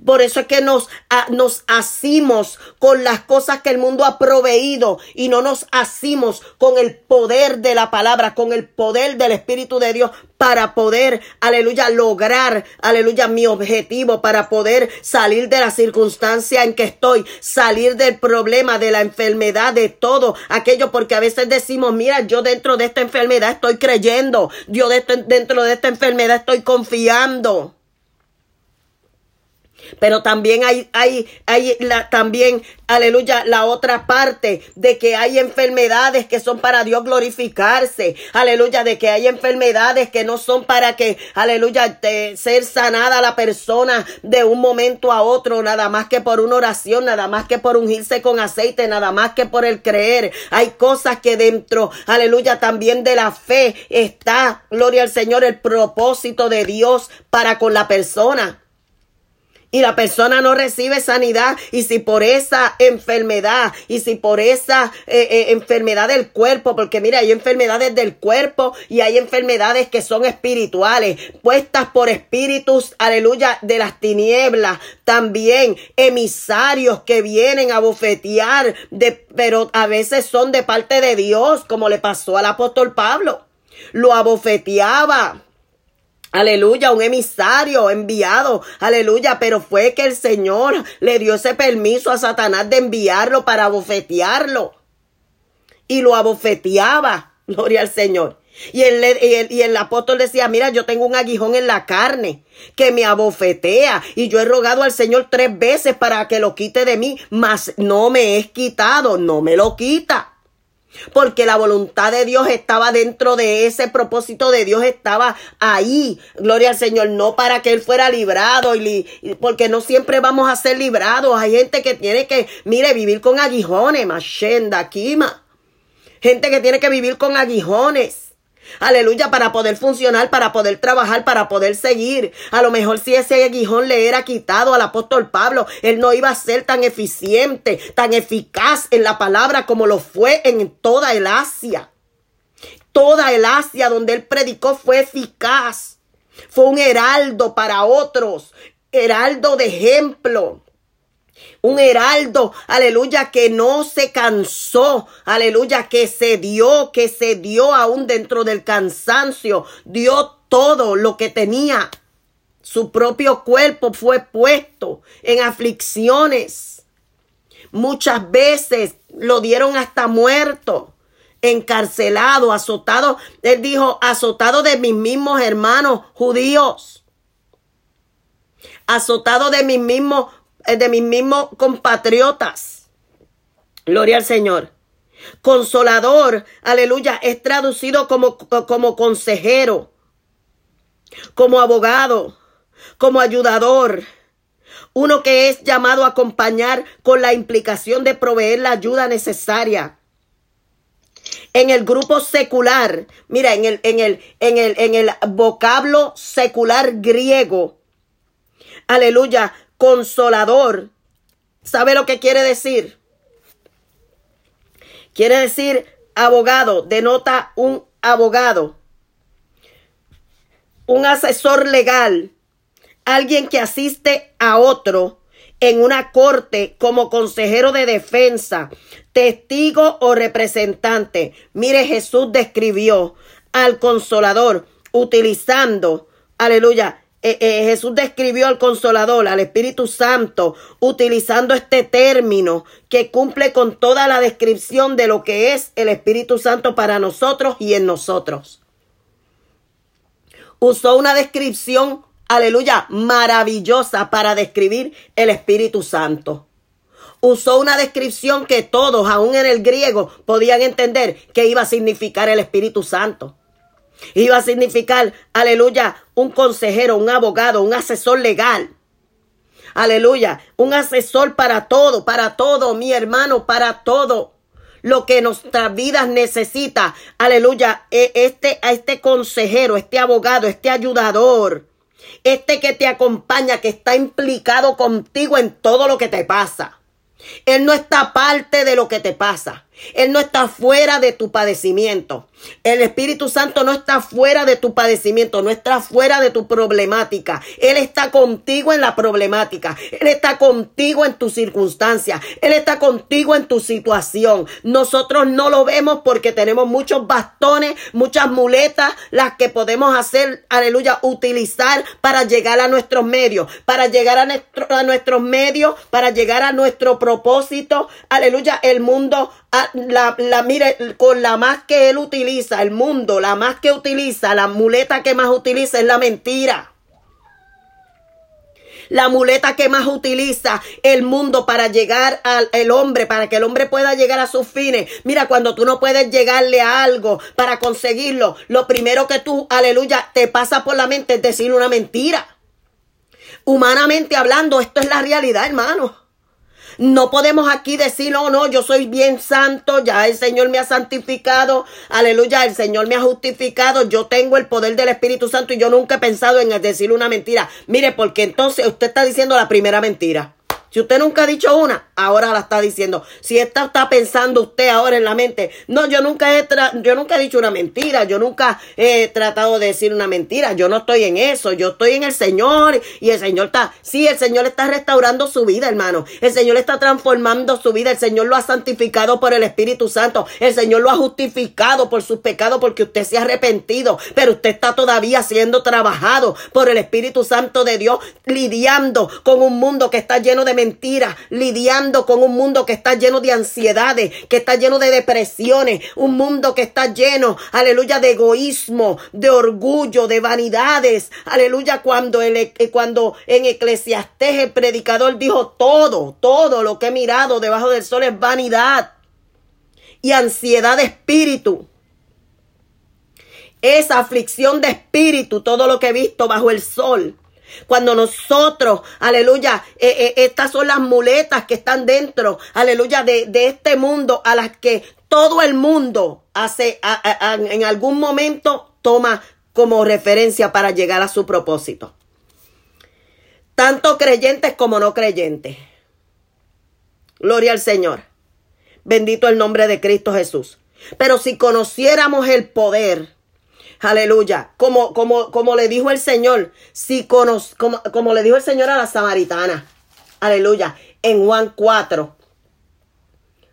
A: Por eso es que nos, nos asimos con las cosas que el mundo ha proveído y no nos asimos con el poder de la palabra, con el poder del Espíritu de Dios para poder, aleluya, lograr, aleluya, mi objetivo, para poder salir de la circunstancia en que estoy, salir del problema, de la enfermedad, de todo aquello, porque a veces decimos, mira, yo dentro de esta enfermedad estoy creyendo, yo dentro de esta enfermedad estoy confiando. Pero también hay, hay, hay también, aleluya, la otra parte de que hay enfermedades que son para Dios glorificarse. Aleluya, de que hay enfermedades que no son para que, aleluya, ser sanada la persona de un momento a otro, nada más que por una oración, nada más que por ungirse con aceite, nada más que por el creer. Hay cosas que dentro, aleluya, también de la fe está, gloria al Señor, el propósito de Dios para con la persona y la persona no recibe sanidad y si por esa enfermedad y si por esa eh, eh, enfermedad del cuerpo, porque mira, hay enfermedades del cuerpo y hay enfermedades que son espirituales, puestas por espíritus, aleluya, de las tinieblas, también emisarios que vienen a bofetear, de, pero a veces son de parte de Dios, como le pasó al apóstol Pablo. Lo abofeteaba Aleluya, un emisario enviado, aleluya, pero fue que el Señor le dio ese permiso a Satanás de enviarlo para abofetearlo. Y lo abofeteaba, gloria al Señor. Y el, y, el, apóstol decía, mira, yo tengo un aguijón en la carne que me abofetea y yo he rogado al Señor tres veces para que lo quite de mí, mas no me es quitado, no me lo quita porque la voluntad de Dios estaba dentro de ese propósito de Dios estaba ahí. Gloria al Señor, no para que él fuera librado y porque no siempre vamos a ser librados. Hay gente que tiene que, mire, vivir con aguijones, machenda, kima. Gente que tiene que vivir con aguijones. Aleluya, para poder funcionar, para poder trabajar, para poder seguir. A lo mejor si ese aguijón le era quitado al apóstol Pablo, él no iba a ser tan eficiente, tan eficaz en la palabra como lo fue en toda el Asia. Toda el Asia donde él predicó fue eficaz. Fue un heraldo para otros, heraldo de ejemplo. Un heraldo, aleluya, que no se cansó, aleluya, que se dio, que se dio aún dentro del cansancio, dio todo lo que tenía. Su propio cuerpo fue puesto en aflicciones. Muchas veces lo dieron hasta muerto, encarcelado, azotado. Él dijo, azotado de mis mismos hermanos judíos azotado de mis mismos de mis mismos compatriotas. Gloria al Señor. Consolador, aleluya, es traducido como, como consejero, como abogado, como ayudador. Uno que es llamado a acompañar con la implicación de proveer la ayuda necesaria. En el grupo secular, mira, en el, en el, en el, en el vocablo secular griego, aleluya, consolador. ¿Sabe lo que quiere decir? Quiere decir abogado, denota un abogado, un asesor legal, alguien que asiste a otro en una corte como consejero de defensa, testigo o representante. Mire, Jesús describió al consolador utilizando, aleluya, eh, eh, Jesús describió al consolador, al Espíritu Santo, utilizando este término que cumple con toda la descripción de lo que es el Espíritu Santo para nosotros y en nosotros. Usó una descripción aleluya, maravillosa para describir el Espíritu Santo. Usó una descripción que todos, aún en el griego, podían entender que iba a significar el Espíritu Santo. Iba a significar, aleluya, un consejero, un abogado, un asesor legal. Aleluya, un asesor para todo, para todo, mi hermano, para todo lo que nuestras vidas necesita. Aleluya, e, este, a este consejero, este abogado, este ayudador este que te acompaña, que está implicado contigo en todo lo que te pasa. Él no está parte de lo que te pasa. Él no está fuera de tu padecimiento. El Espíritu Santo no está fuera de tu padecimiento, no está fuera de tu problemática. Él está contigo en la problemática. Él está contigo en tu circunstancia. Él está contigo en tu situación. Nosotros no lo vemos porque tenemos muchos bastones, muchas muletas, las que podemos hacer, aleluya, utilizar para llegar a nuestros medios, para llegar a, a nuestros medios, para llegar a nuestro propósito. Aleluya, el mundo la, la, mire, con la más que él utiliza, el mundo, la más que utiliza, la muleta que más utiliza es la mentira. La muleta que más utiliza el mundo para llegar al hombre, para que el hombre pueda llegar a sus fines. Mira, cuando tú no puedes llegarle a algo para conseguirlo, lo primero que tú, aleluya, te pasa por la mente es decir una mentira. Humanamente hablando, esto es la realidad, hermano. No podemos aquí decir, oh no, yo soy bien santo, ya el Señor me ha santificado, aleluya, el Señor me ha justificado, yo tengo el poder del Espíritu Santo y yo nunca he pensado en decir una mentira. Mire, porque entonces usted está diciendo la primera mentira. Si usted nunca ha dicho una, ahora la está diciendo. Si esta está pensando usted ahora en la mente, no, yo nunca he yo nunca he dicho una mentira, yo nunca he tratado de decir una mentira, yo no estoy en eso, yo estoy en el Señor y el Señor está, sí, el Señor está restaurando su vida, hermano. El Señor está transformando su vida, el Señor lo ha santificado por el Espíritu Santo, el Señor lo ha justificado por sus pecados porque usted se ha arrepentido, pero usted está todavía siendo trabajado por el Espíritu Santo de Dios, lidiando con un mundo que está lleno de mentiras, lidiando con un mundo que está lleno de ansiedades, que está lleno de depresiones, un mundo que está lleno, aleluya, de egoísmo, de orgullo, de vanidades. Aleluya, cuando, el, eh, cuando en Eclesiastés el predicador dijo todo, todo lo que he mirado debajo del sol es vanidad y ansiedad de espíritu. Esa aflicción de espíritu, todo lo que he visto bajo el sol. Cuando nosotros, aleluya, eh, eh, estas son las muletas que están dentro, aleluya, de, este mundo a las que todo el mundo hace, en algún momento toma como referencia para llegar a su propósito. Tanto creyentes como no creyentes. Gloria al Señor. Bendito el nombre de Cristo Jesús. Pero si conociéramos el poder Aleluya. Como, como, como le dijo el Señor, si como, como le dijo el Señor a la samaritana. Aleluya. En Juan 4.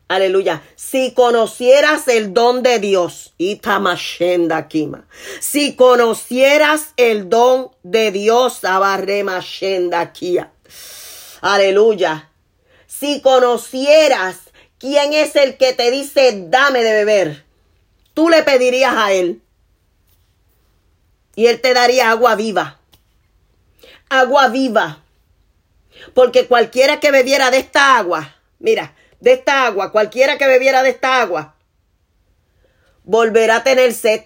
A: Aleluya. Si conocieras el don de Dios, Kima. Si conocieras el don de Dios, Kia. Aleluya. Si conocieras quién es el que te dice, dame de beber, tú le pedirías a él y Él te daría agua viva. Agua viva. Porque cualquiera que bebiera de esta agua, mira, de esta agua, cualquiera que bebiera de esta agua, volverá a tener sed.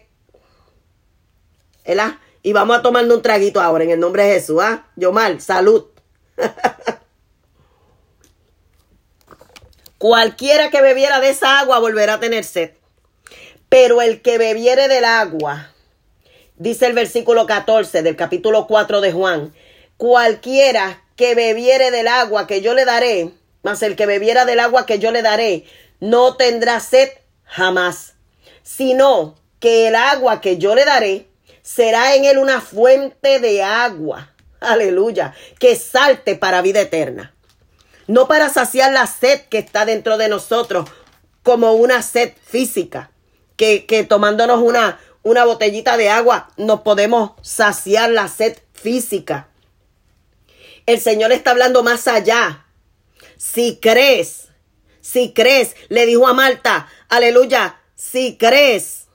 A: ¿Verdad? Y vamos a tomarnos un traguito ahora en el nombre de Jesús. ¿ah? Yo mal, salud. Cualquiera que bebiera de esa agua volverá a tener sed. Pero el que bebiere del agua, dice el versículo 14 del capítulo 4 de Juan, cualquiera que bebiere del agua que yo le daré, más el que bebiera del agua que yo le daré, no tendrá sed jamás, sino que el agua que yo le daré será en él una fuente de agua, aleluya, que salte para vida eterna. No para saciar la sed que está dentro de nosotros, como una sed física, que, que tomándonos una, una botellita de agua nos podemos saciar la sed física. El Señor está hablando más allá. Si crees, si crees, le dijo a Marta, aleluya, si crees.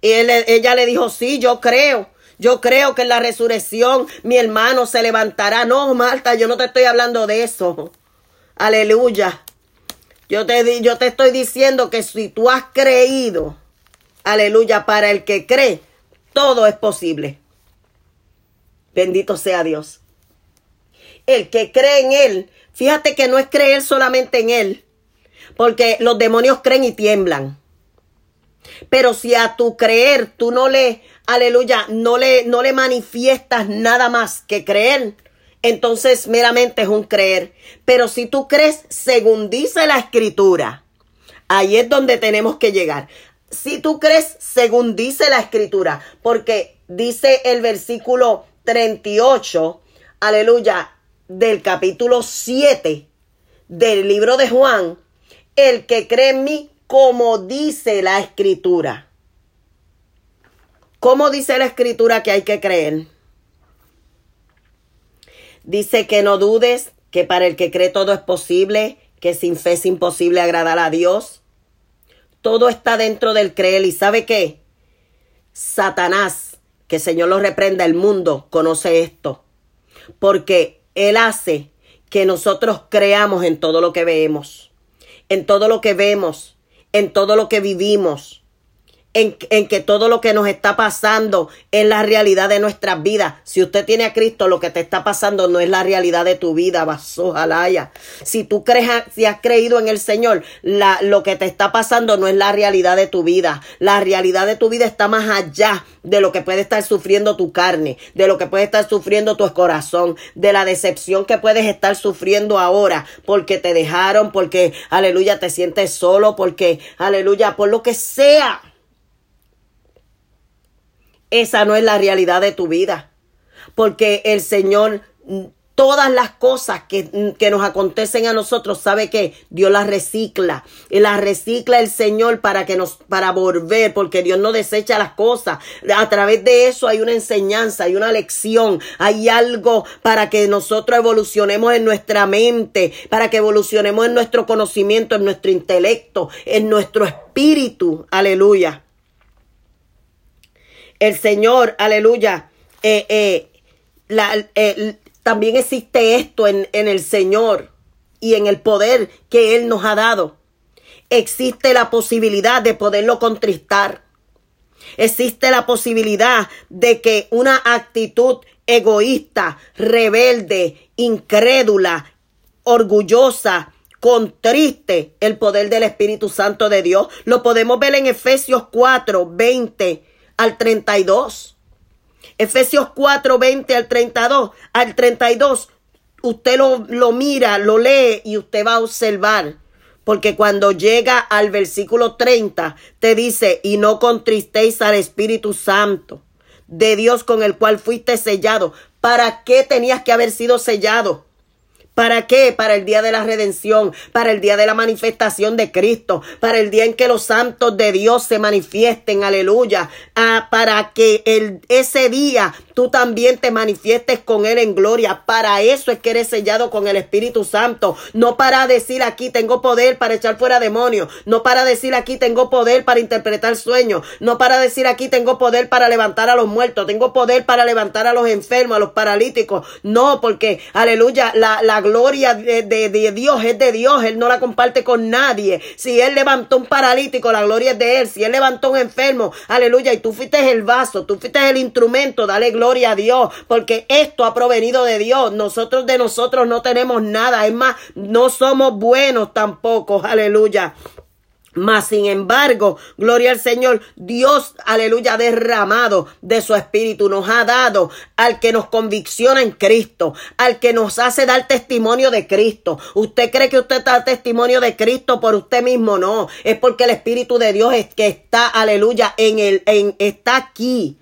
A: Y ella le dijo, sí, yo creo. Yo creo que en la resurrección mi hermano se levantará. No, Marta, yo no te estoy hablando de eso. Aleluya. Yo te, yo te estoy diciendo que si tú has creído, aleluya, para el que cree, todo es posible. Bendito sea Dios. El que cree en Él, fíjate que no es creer solamente en Él, porque los demonios creen y tiemblan. Pero si a tu creer tú no le, aleluya, no le, no le manifiestas nada más que creer, entonces meramente es un creer. Pero si tú crees según dice la escritura, ahí es donde tenemos que llegar. Si tú crees según dice la escritura, porque dice el versículo 38, aleluya, del capítulo 7 del libro de Juan, el que cree en mí como dice la escritura. ¿Cómo dice la escritura que hay que creer? Dice que no dudes, que para el que cree todo es posible, que sin fe es imposible agradar a Dios. Todo está dentro del creer. ¿Y sabe qué? Satanás, que el Señor lo reprenda, el mundo conoce esto. Porque Él hace que nosotros creamos en todo lo que vemos, en todo lo que vemos, en todo lo que vivimos en, que todo lo que nos está pasando es la realidad de nuestras vidas. Si usted tiene a Cristo, lo que te está pasando no es la realidad de tu vida, Jalaya. Si tú crees, si has creído en el Señor, la, lo que te está pasando no es la realidad de tu vida. La realidad de tu vida está más allá de lo que puede estar sufriendo tu carne, de lo que puede estar sufriendo tu corazón, de la decepción que puedes estar sufriendo ahora, porque te dejaron, porque, aleluya, te sientes solo, porque, aleluya, por lo que sea. Esa no es la realidad de tu vida. Porque el Señor, todas las cosas que, que, nos acontecen a nosotros, sabe que Dios las recicla. Y las recicla el Señor para que nos, para volver, porque Dios no desecha las cosas. A través de eso hay una enseñanza, hay una lección, hay algo para que nosotros evolucionemos en nuestra mente, para que evolucionemos en nuestro conocimiento, en nuestro intelecto, en nuestro espíritu. Aleluya el Señor, aleluya, eh, eh, eh, también existe esto en, en el Señor y en el poder que Él nos ha dado. Existe la posibilidad de poderlo contristar. Existe la posibilidad de que una actitud egoísta, rebelde, incrédula, orgullosa, contriste el poder del Espíritu Santo de Dios. Lo podemos ver en Efesios 4, 20 al 32. Efesios 4, 20 al 32. Al 32, usted lo, lo mira, lo lee y usted va a observar. Porque cuando llega al versículo 30, te dice, y no contristéis al Espíritu Santo de Dios con el cual fuiste sellado. ¿Para qué tenías que haber sido sellado? ¿Para qué? Para el día de la redención, para el día de la manifestación de Cristo, para el día en que los santos de Dios se manifiesten, aleluya, ah, para que el, ese día tú también te manifiestes con Él en gloria. Para eso es que eres sellado con el Espíritu Santo, no para decir aquí tengo poder para echar fuera demonios, no para decir aquí tengo poder para interpretar sueños, no para decir aquí tengo poder para levantar a los muertos, tengo poder para levantar a los enfermos, a los paralíticos, no, porque, aleluya, la, la gloria de, de, Dios es de Dios, Él no la comparte con nadie. Si Él levantó un paralítico, la gloria es de Él. Si Él levantó un enfermo, aleluya, y tú fuiste el vaso, tú fuiste el instrumento, dale gloria a Dios, porque esto ha provenido de Dios. Nosotros de nosotros no tenemos nada, es más, no somos buenos tampoco, aleluya. Mas sin embargo, gloria al Señor, Dios, aleluya, derramado de su espíritu nos ha dado al que nos convicciona en Cristo, al que nos hace dar testimonio de Cristo. ¿Usted cree que usted da testimonio de Cristo por usted mismo? No, es porque el espíritu de Dios es que está, aleluya, en el en está aquí.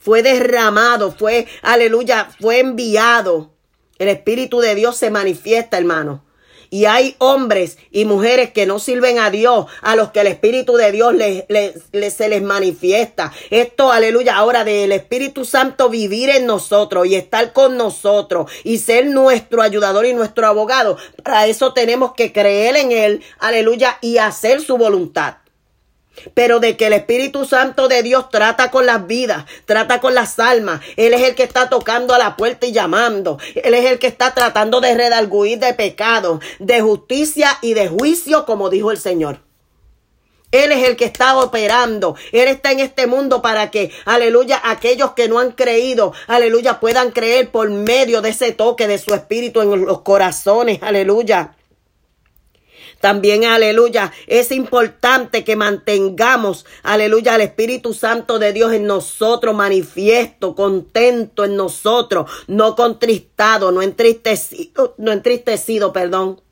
A: Fue derramado, fue, aleluya, fue enviado. El espíritu de Dios se manifiesta, hermano. Y hay hombres y mujeres que no sirven a Dios, a los que el Espíritu de Dios les, se les manifiesta. Esto, aleluya, ahora del Espíritu Santo vivir en nosotros y estar con nosotros y ser nuestro ayudador y nuestro abogado. Para eso tenemos que creer en Él, aleluya, y hacer su voluntad pero de que el Espíritu Santo de Dios trata con las vidas, trata con las almas. Él es el que está tocando a la puerta y llamando. Él es el que está tratando de redarguir de pecado, de justicia y de juicio, como dijo el Señor. Él es el que está operando. Él está en este mundo para que, aleluya, aquellos que no han creído, aleluya, puedan creer por medio de ese toque de su espíritu en los corazones, aleluya. También, aleluya, es importante que mantengamos, aleluya, al Espíritu Santo de Dios en nosotros, manifiesto, contento en nosotros, no contristado, no entristecido, no entristecido, perdón.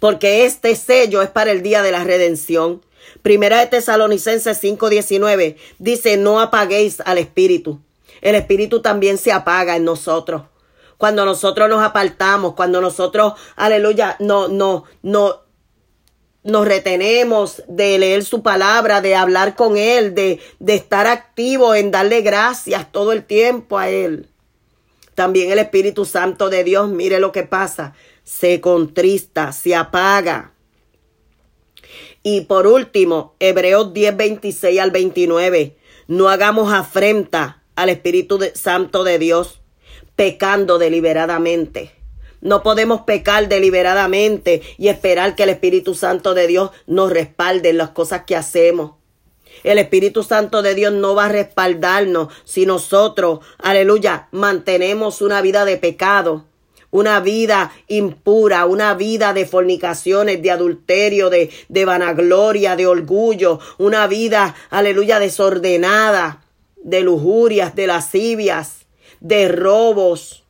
A: Porque este sello es para el día de la redención. Primera de Tesalonicenses 5:19 dice, no apaguéis al Espíritu. El Espíritu también se apaga en nosotros cuando nosotros nos apartamos, cuando nosotros, aleluya, no, no, no, nos retenemos de leer su palabra, de hablar con Él, de, de estar activo en darle gracias todo el tiempo a Él. También el Espíritu Santo de Dios, mire lo que pasa, se contrista, se apaga. Y por último, Hebreos 10, 26 al 29, no hagamos afrenta al Espíritu Santo de Dios pecando deliberadamente. No podemos pecar deliberadamente y esperar que el Espíritu Santo de Dios nos respalde en las cosas que hacemos. El Espíritu Santo de Dios no va a respaldarnos si nosotros, aleluya, mantenemos una vida de pecado, una vida impura, una vida de fornicaciones, de adulterio, de, de vanagloria, de orgullo, una vida, aleluya, desordenada, de lujurias, de lascivias de robos.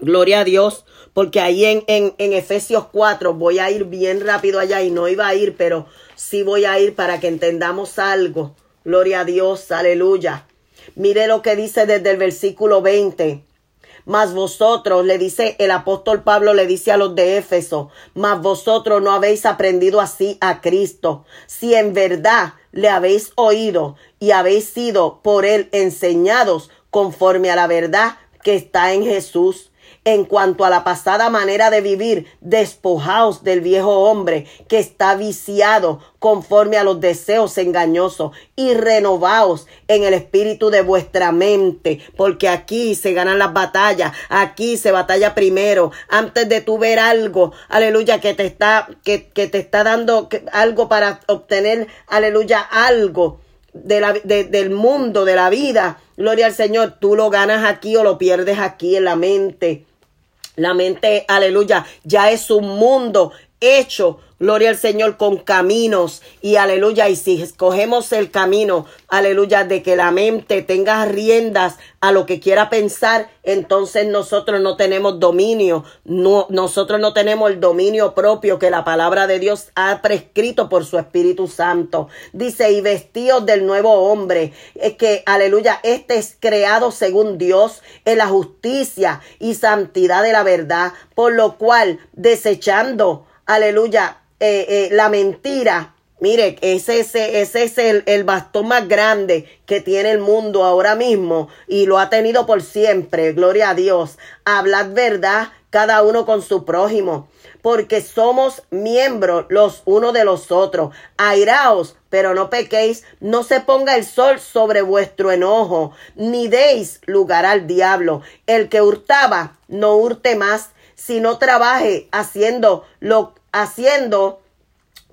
A: Gloria a Dios, porque ahí en, en, en, Efesios 4 voy a ir bien rápido allá y no iba a ir, pero sí voy a ir para que entendamos algo. Gloria a Dios, aleluya. Mire lo que dice desde el versículo 20. Mas vosotros, le dice el apóstol Pablo, le dice a los de Éfeso, mas vosotros no habéis aprendido así a Cristo. Si en verdad le habéis oído y habéis sido por él enseñados, conforme a la verdad que está en Jesús. En cuanto a la pasada manera de vivir, despojaos del viejo hombre que está viciado conforme a los deseos engañosos y renovaos en el espíritu de vuestra mente, porque aquí se ganan las batallas, aquí se batalla primero, antes de tú ver algo, aleluya, que te está, que, que te está dando algo para obtener, aleluya, algo de la, del mundo, de la vida. Gloria al Señor, tú lo ganas aquí o lo pierdes aquí en la mente. La mente, aleluya, ya es un mundo hecho Gloria al Señor con caminos y aleluya. Y si escogemos el camino, aleluya, de que la mente tenga riendas a lo que quiera pensar, entonces nosotros no tenemos dominio. No, nosotros no tenemos el dominio propio que la palabra de Dios ha prescrito por su Espíritu Santo. Dice, y vestidos del nuevo hombre. Es que, aleluya, este es creado según Dios en la justicia y santidad de la verdad, por lo cual, desechando, aleluya, eh, eh, la mentira. Mire, ese, ese, ese es el, el, bastón más grande que tiene el mundo ahora mismo y lo ha tenido por siempre. Gloria a Dios. Hablad verdad cada uno con su prójimo, porque somos miembros los unos de los otros. Airaos, pero no pequéis, no se ponga el sol sobre vuestro enojo, ni deis lugar al diablo. El que hurtaba, no hurte más, sino trabaje haciendo lo haciendo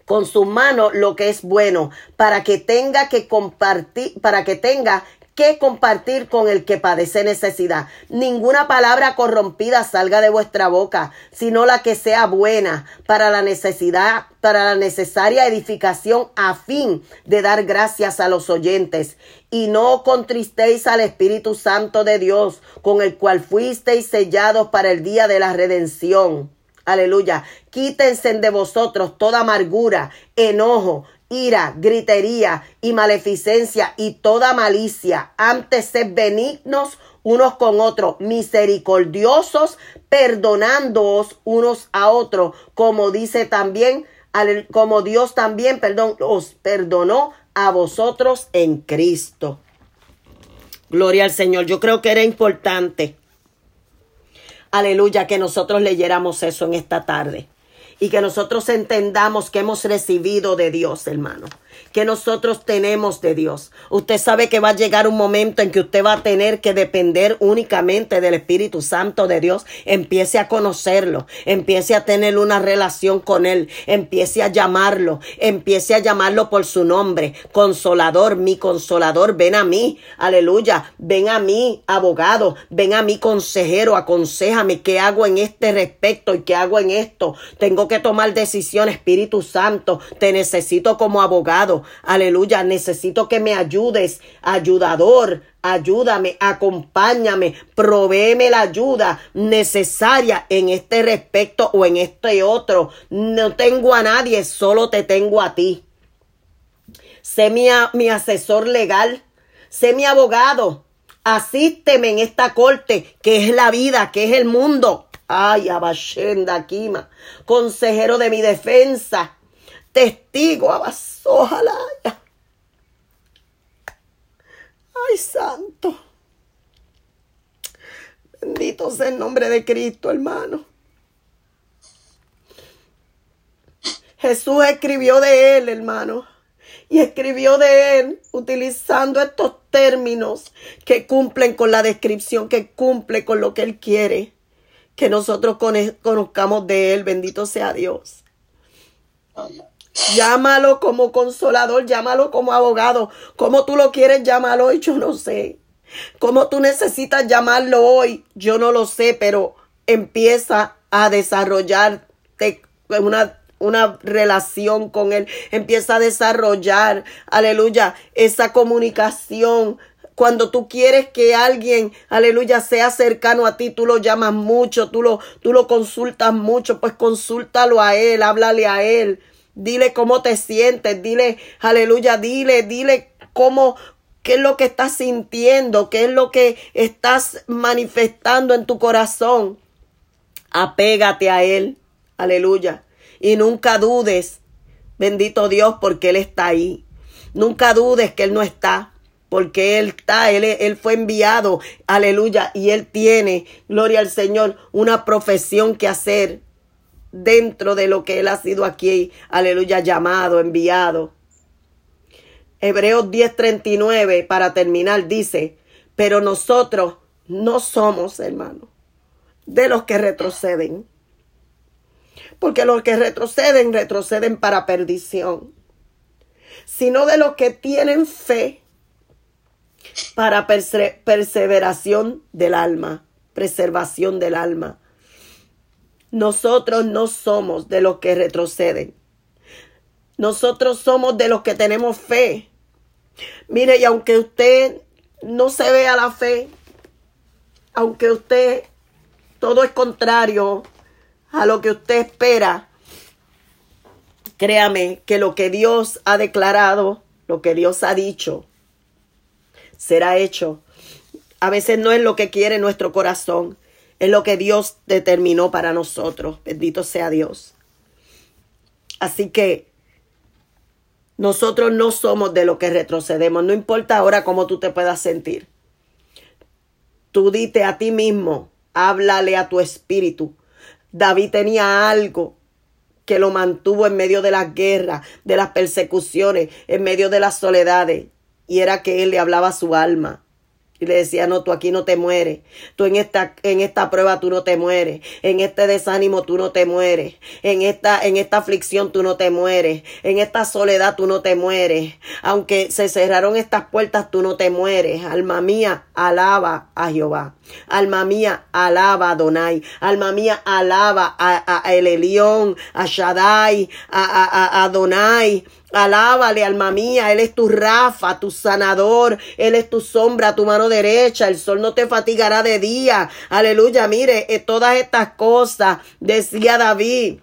A: con su mano lo que es bueno, para que tenga que compartir, para que tenga que compartir con el que padece necesidad. Ninguna palabra corrompida salga de vuestra boca, sino la que sea buena para la necesidad, para la necesaria edificación a fin de dar gracias a los oyentes. Y no contristéis al Espíritu Santo de Dios, con el cual fuisteis sellados para el día de la redención. Aleluya. Quítense de vosotros toda amargura, enojo, ira, gritería y maleficencia y toda malicia. Antes sed benignos unos con otros, misericordiosos, perdonándoos unos a otros, como dice también, como Dios también, perdón, os perdonó a vosotros en Cristo. Gloria al Señor. Yo creo que era importante, aleluya, que nosotros leyéramos eso en esta tarde. Y que nosotros entendamos que hemos recibido de Dios, hermano que nosotros tenemos de Dios. Usted sabe que va a llegar un momento en que usted va a tener que depender únicamente del Espíritu Santo de Dios. Empiece a conocerlo, empiece a tener una relación con Él, empiece a llamarlo, empiece a llamarlo por su nombre. Consolador, mi consolador, ven a mí, aleluya, ven a mí, abogado, ven a mí, consejero, aconsejame qué hago en este respecto y qué hago en esto. Tengo que tomar decisión, Espíritu Santo, te necesito como abogado Aleluya. Necesito que me ayudes, ayudador. Ayúdame, acompáñame, provéeme la ayuda necesaria en este respecto o en este otro. No tengo a nadie, solo te tengo a ti. Sé mi, mi asesor legal, sé mi abogado. Asísteme en esta corte, que es la vida, que es el mundo. Ay, Abashenda Kima, consejero de mi defensa testigo, ojalá. Ay, santo. Bendito sea el nombre de Cristo, hermano. Jesús escribió de él, hermano. Y escribió de él utilizando estos términos que cumplen con la descripción, que cumple con lo que él quiere. Que nosotros conozcamos de él. Bendito sea Dios. Llámalo como consolador, llámalo como abogado. Como tú lo quieres llamarlo hoy, yo no sé. Como tú necesitas llamarlo hoy, yo no lo sé, pero empieza a desarrollarte una, una relación con Él. Empieza a desarrollar, aleluya, esa comunicación. Cuando tú quieres que alguien, aleluya, sea cercano a ti, tú lo llamas mucho, tú lo, tú lo consultas mucho, pues consúltalo a Él, háblale a Él. Dile cómo te sientes, dile, aleluya, dile, dile cómo, qué es lo que estás sintiendo, qué es lo que estás manifestando en tu corazón. Apégate a Él, aleluya. Y nunca dudes, bendito Dios, porque Él está ahí. Nunca dudes que Él no está, porque Él está, Él, él fue enviado, aleluya, y Él tiene, gloria al Señor, una profesión que hacer dentro de lo que Él ha sido aquí, aleluya, llamado, enviado. Hebreos 10:39, para terminar, dice, pero nosotros no somos, hermanos, de los que retroceden. Porque los que retroceden, retroceden para perdición, sino de los que tienen fe para perseveración del alma, preservación del alma. Nosotros no somos de los que retroceden. Nosotros somos de los que tenemos fe. Mire, y aunque usted no se vea la fe, aunque usted todo es contrario a lo que usted espera, créame que lo que Dios ha declarado, lo que Dios ha dicho, será hecho. A veces no es lo que quiere nuestro corazón, es lo que Dios determinó para nosotros. Bendito sea Dios. Así que nosotros no somos de lo que retrocedemos. No importa ahora cómo tú te puedas sentir. Tú dite a ti mismo, háblale a tu espíritu. David tenía algo que lo mantuvo en medio de las guerras, de las persecuciones, en medio de las soledades. Y era que él le hablaba a su alma. Y le decía, no, tú aquí no te mueres. Tú en esta, en esta prueba tú no te mueres. En este desánimo tú no te mueres. En esta, en esta aflicción tú no te mueres. En esta soledad tú no te mueres. Aunque se cerraron estas puertas, tú no te mueres. Alma mía, alaba a Jehová. Alma mía, alaba a Donai. Alma mía, alaba a, a, El Elión, a Shaddai, a, a, a Adonai. Alábale, alma mía, Él es tu Rafa, tu sanador, Él es tu sombra, tu mano derecha, el sol no te fatigará de día. Aleluya, mire, eh, todas estas cosas, decía David.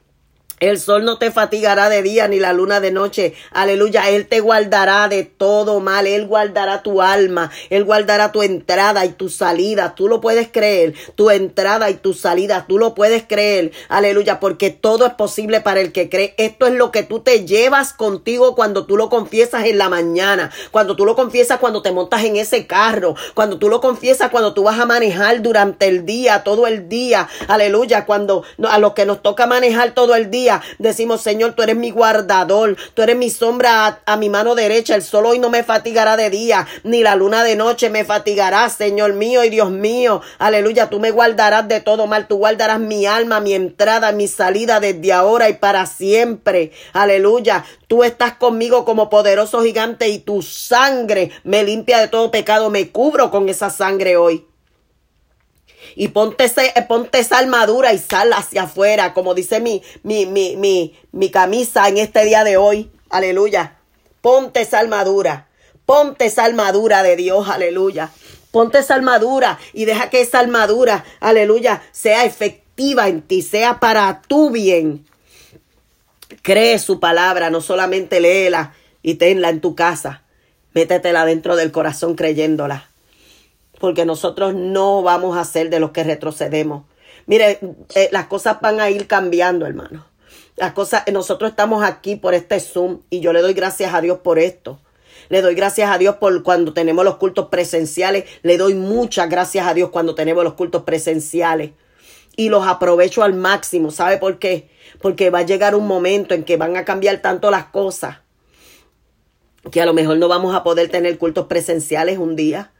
A: El sol no te fatigará de día ni la luna de noche. Aleluya. Él te guardará de todo mal. Él guardará tu alma. Él guardará tu entrada y tu salida. Tú lo puedes creer. Tu entrada y tu salida. Tú lo puedes creer. Aleluya. Porque todo es posible para el que cree. Esto es lo que tú te llevas contigo cuando tú lo confiesas en la mañana. Cuando tú lo confiesas cuando te montas en ese carro. Cuando tú lo confiesas cuando tú vas a manejar durante el día, todo el día. Aleluya. Cuando a los que nos toca manejar todo el día decimos, Señor, tú eres mi guardador, tú eres mi sombra a, mi mano derecha, el sol hoy no me fatigará de día, ni la luna de noche me fatigará, Señor mío y Dios mío, aleluya, tú me guardarás de todo mal, tú guardarás mi alma, mi entrada, mi salida desde ahora y para siempre, aleluya, tú estás conmigo como poderoso gigante y tu sangre me limpia de todo pecado, me cubro con esa sangre hoy. Y ponte, ponte esa armadura y sal hacia afuera, como dice mi, mi, mi, mi, mi camisa en este día de hoy. Aleluya. Ponte esa armadura. Ponte esa armadura de Dios. Aleluya. Ponte esa armadura y deja que esa armadura, aleluya, sea efectiva en ti, sea para tu bien. Cree su palabra, no solamente léela y tenla en tu casa. Métetela dentro del corazón creyéndola porque nosotros no vamos a ser de los que retrocedemos. Mire, eh, las cosas van a ir cambiando, hermano. Las cosas, nosotros estamos aquí por este Zoom y yo le doy gracias a Dios por esto. Le doy gracias a Dios por cuando tenemos los cultos presenciales. Le doy muchas gracias a Dios cuando tenemos los cultos presenciales. Y los aprovecho al máximo. ¿Sabe por qué? Porque va a llegar un momento en que van a cambiar tanto las cosas que a lo mejor no vamos a poder tener cultos presenciales un día.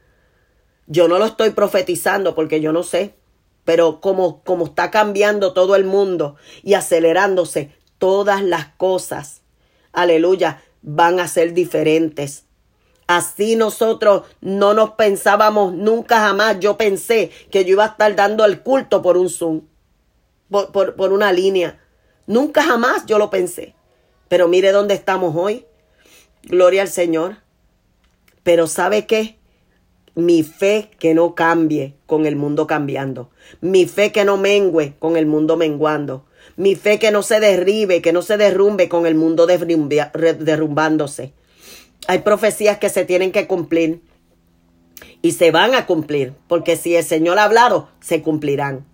A: Yo no lo estoy profetizando porque yo no sé, pero como, como está cambiando todo el mundo y acelerándose, todas las cosas, aleluya, van a ser diferentes. Así nosotros no nos pensábamos nunca jamás. Yo pensé que yo iba a estar dando el culto por un Zoom, por, por, por una línea. Nunca jamás yo lo pensé. Pero mire dónde estamos hoy. Gloria al Señor. Pero ¿sabe qué? Mi fe que no cambie con el mundo cambiando, mi fe que no mengüe con el mundo menguando, mi fe que no se derribe, que no se derrumbe con el mundo derrumbándose. Hay profecías que se tienen que cumplir y se van a cumplir, porque si el Señor ha hablado, se cumplirán.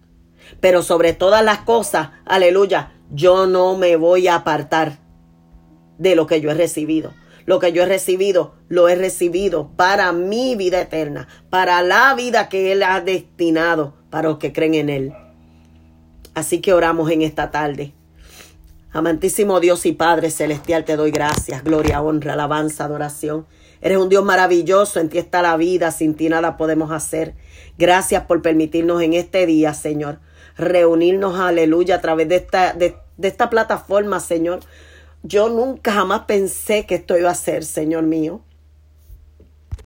A: Pero sobre todas las cosas, aleluya, yo no me voy a apartar de lo que yo he recibido. Lo que yo he recibido, lo he recibido para mi vida eterna, para la vida que Él ha destinado para los que creen en Él. Así que oramos en esta tarde. Amantísimo Dios y Padre Celestial, te doy gracias, gloria, honra, alabanza, adoración. Eres un Dios maravilloso, en ti está la vida, sin ti nada podemos hacer. Gracias por permitirnos en este día, Señor, reunirnos, aleluya, a través de esta, de, esta plataforma, Señor, yo nunca jamás pensé que esto iba a ser, Señor mío.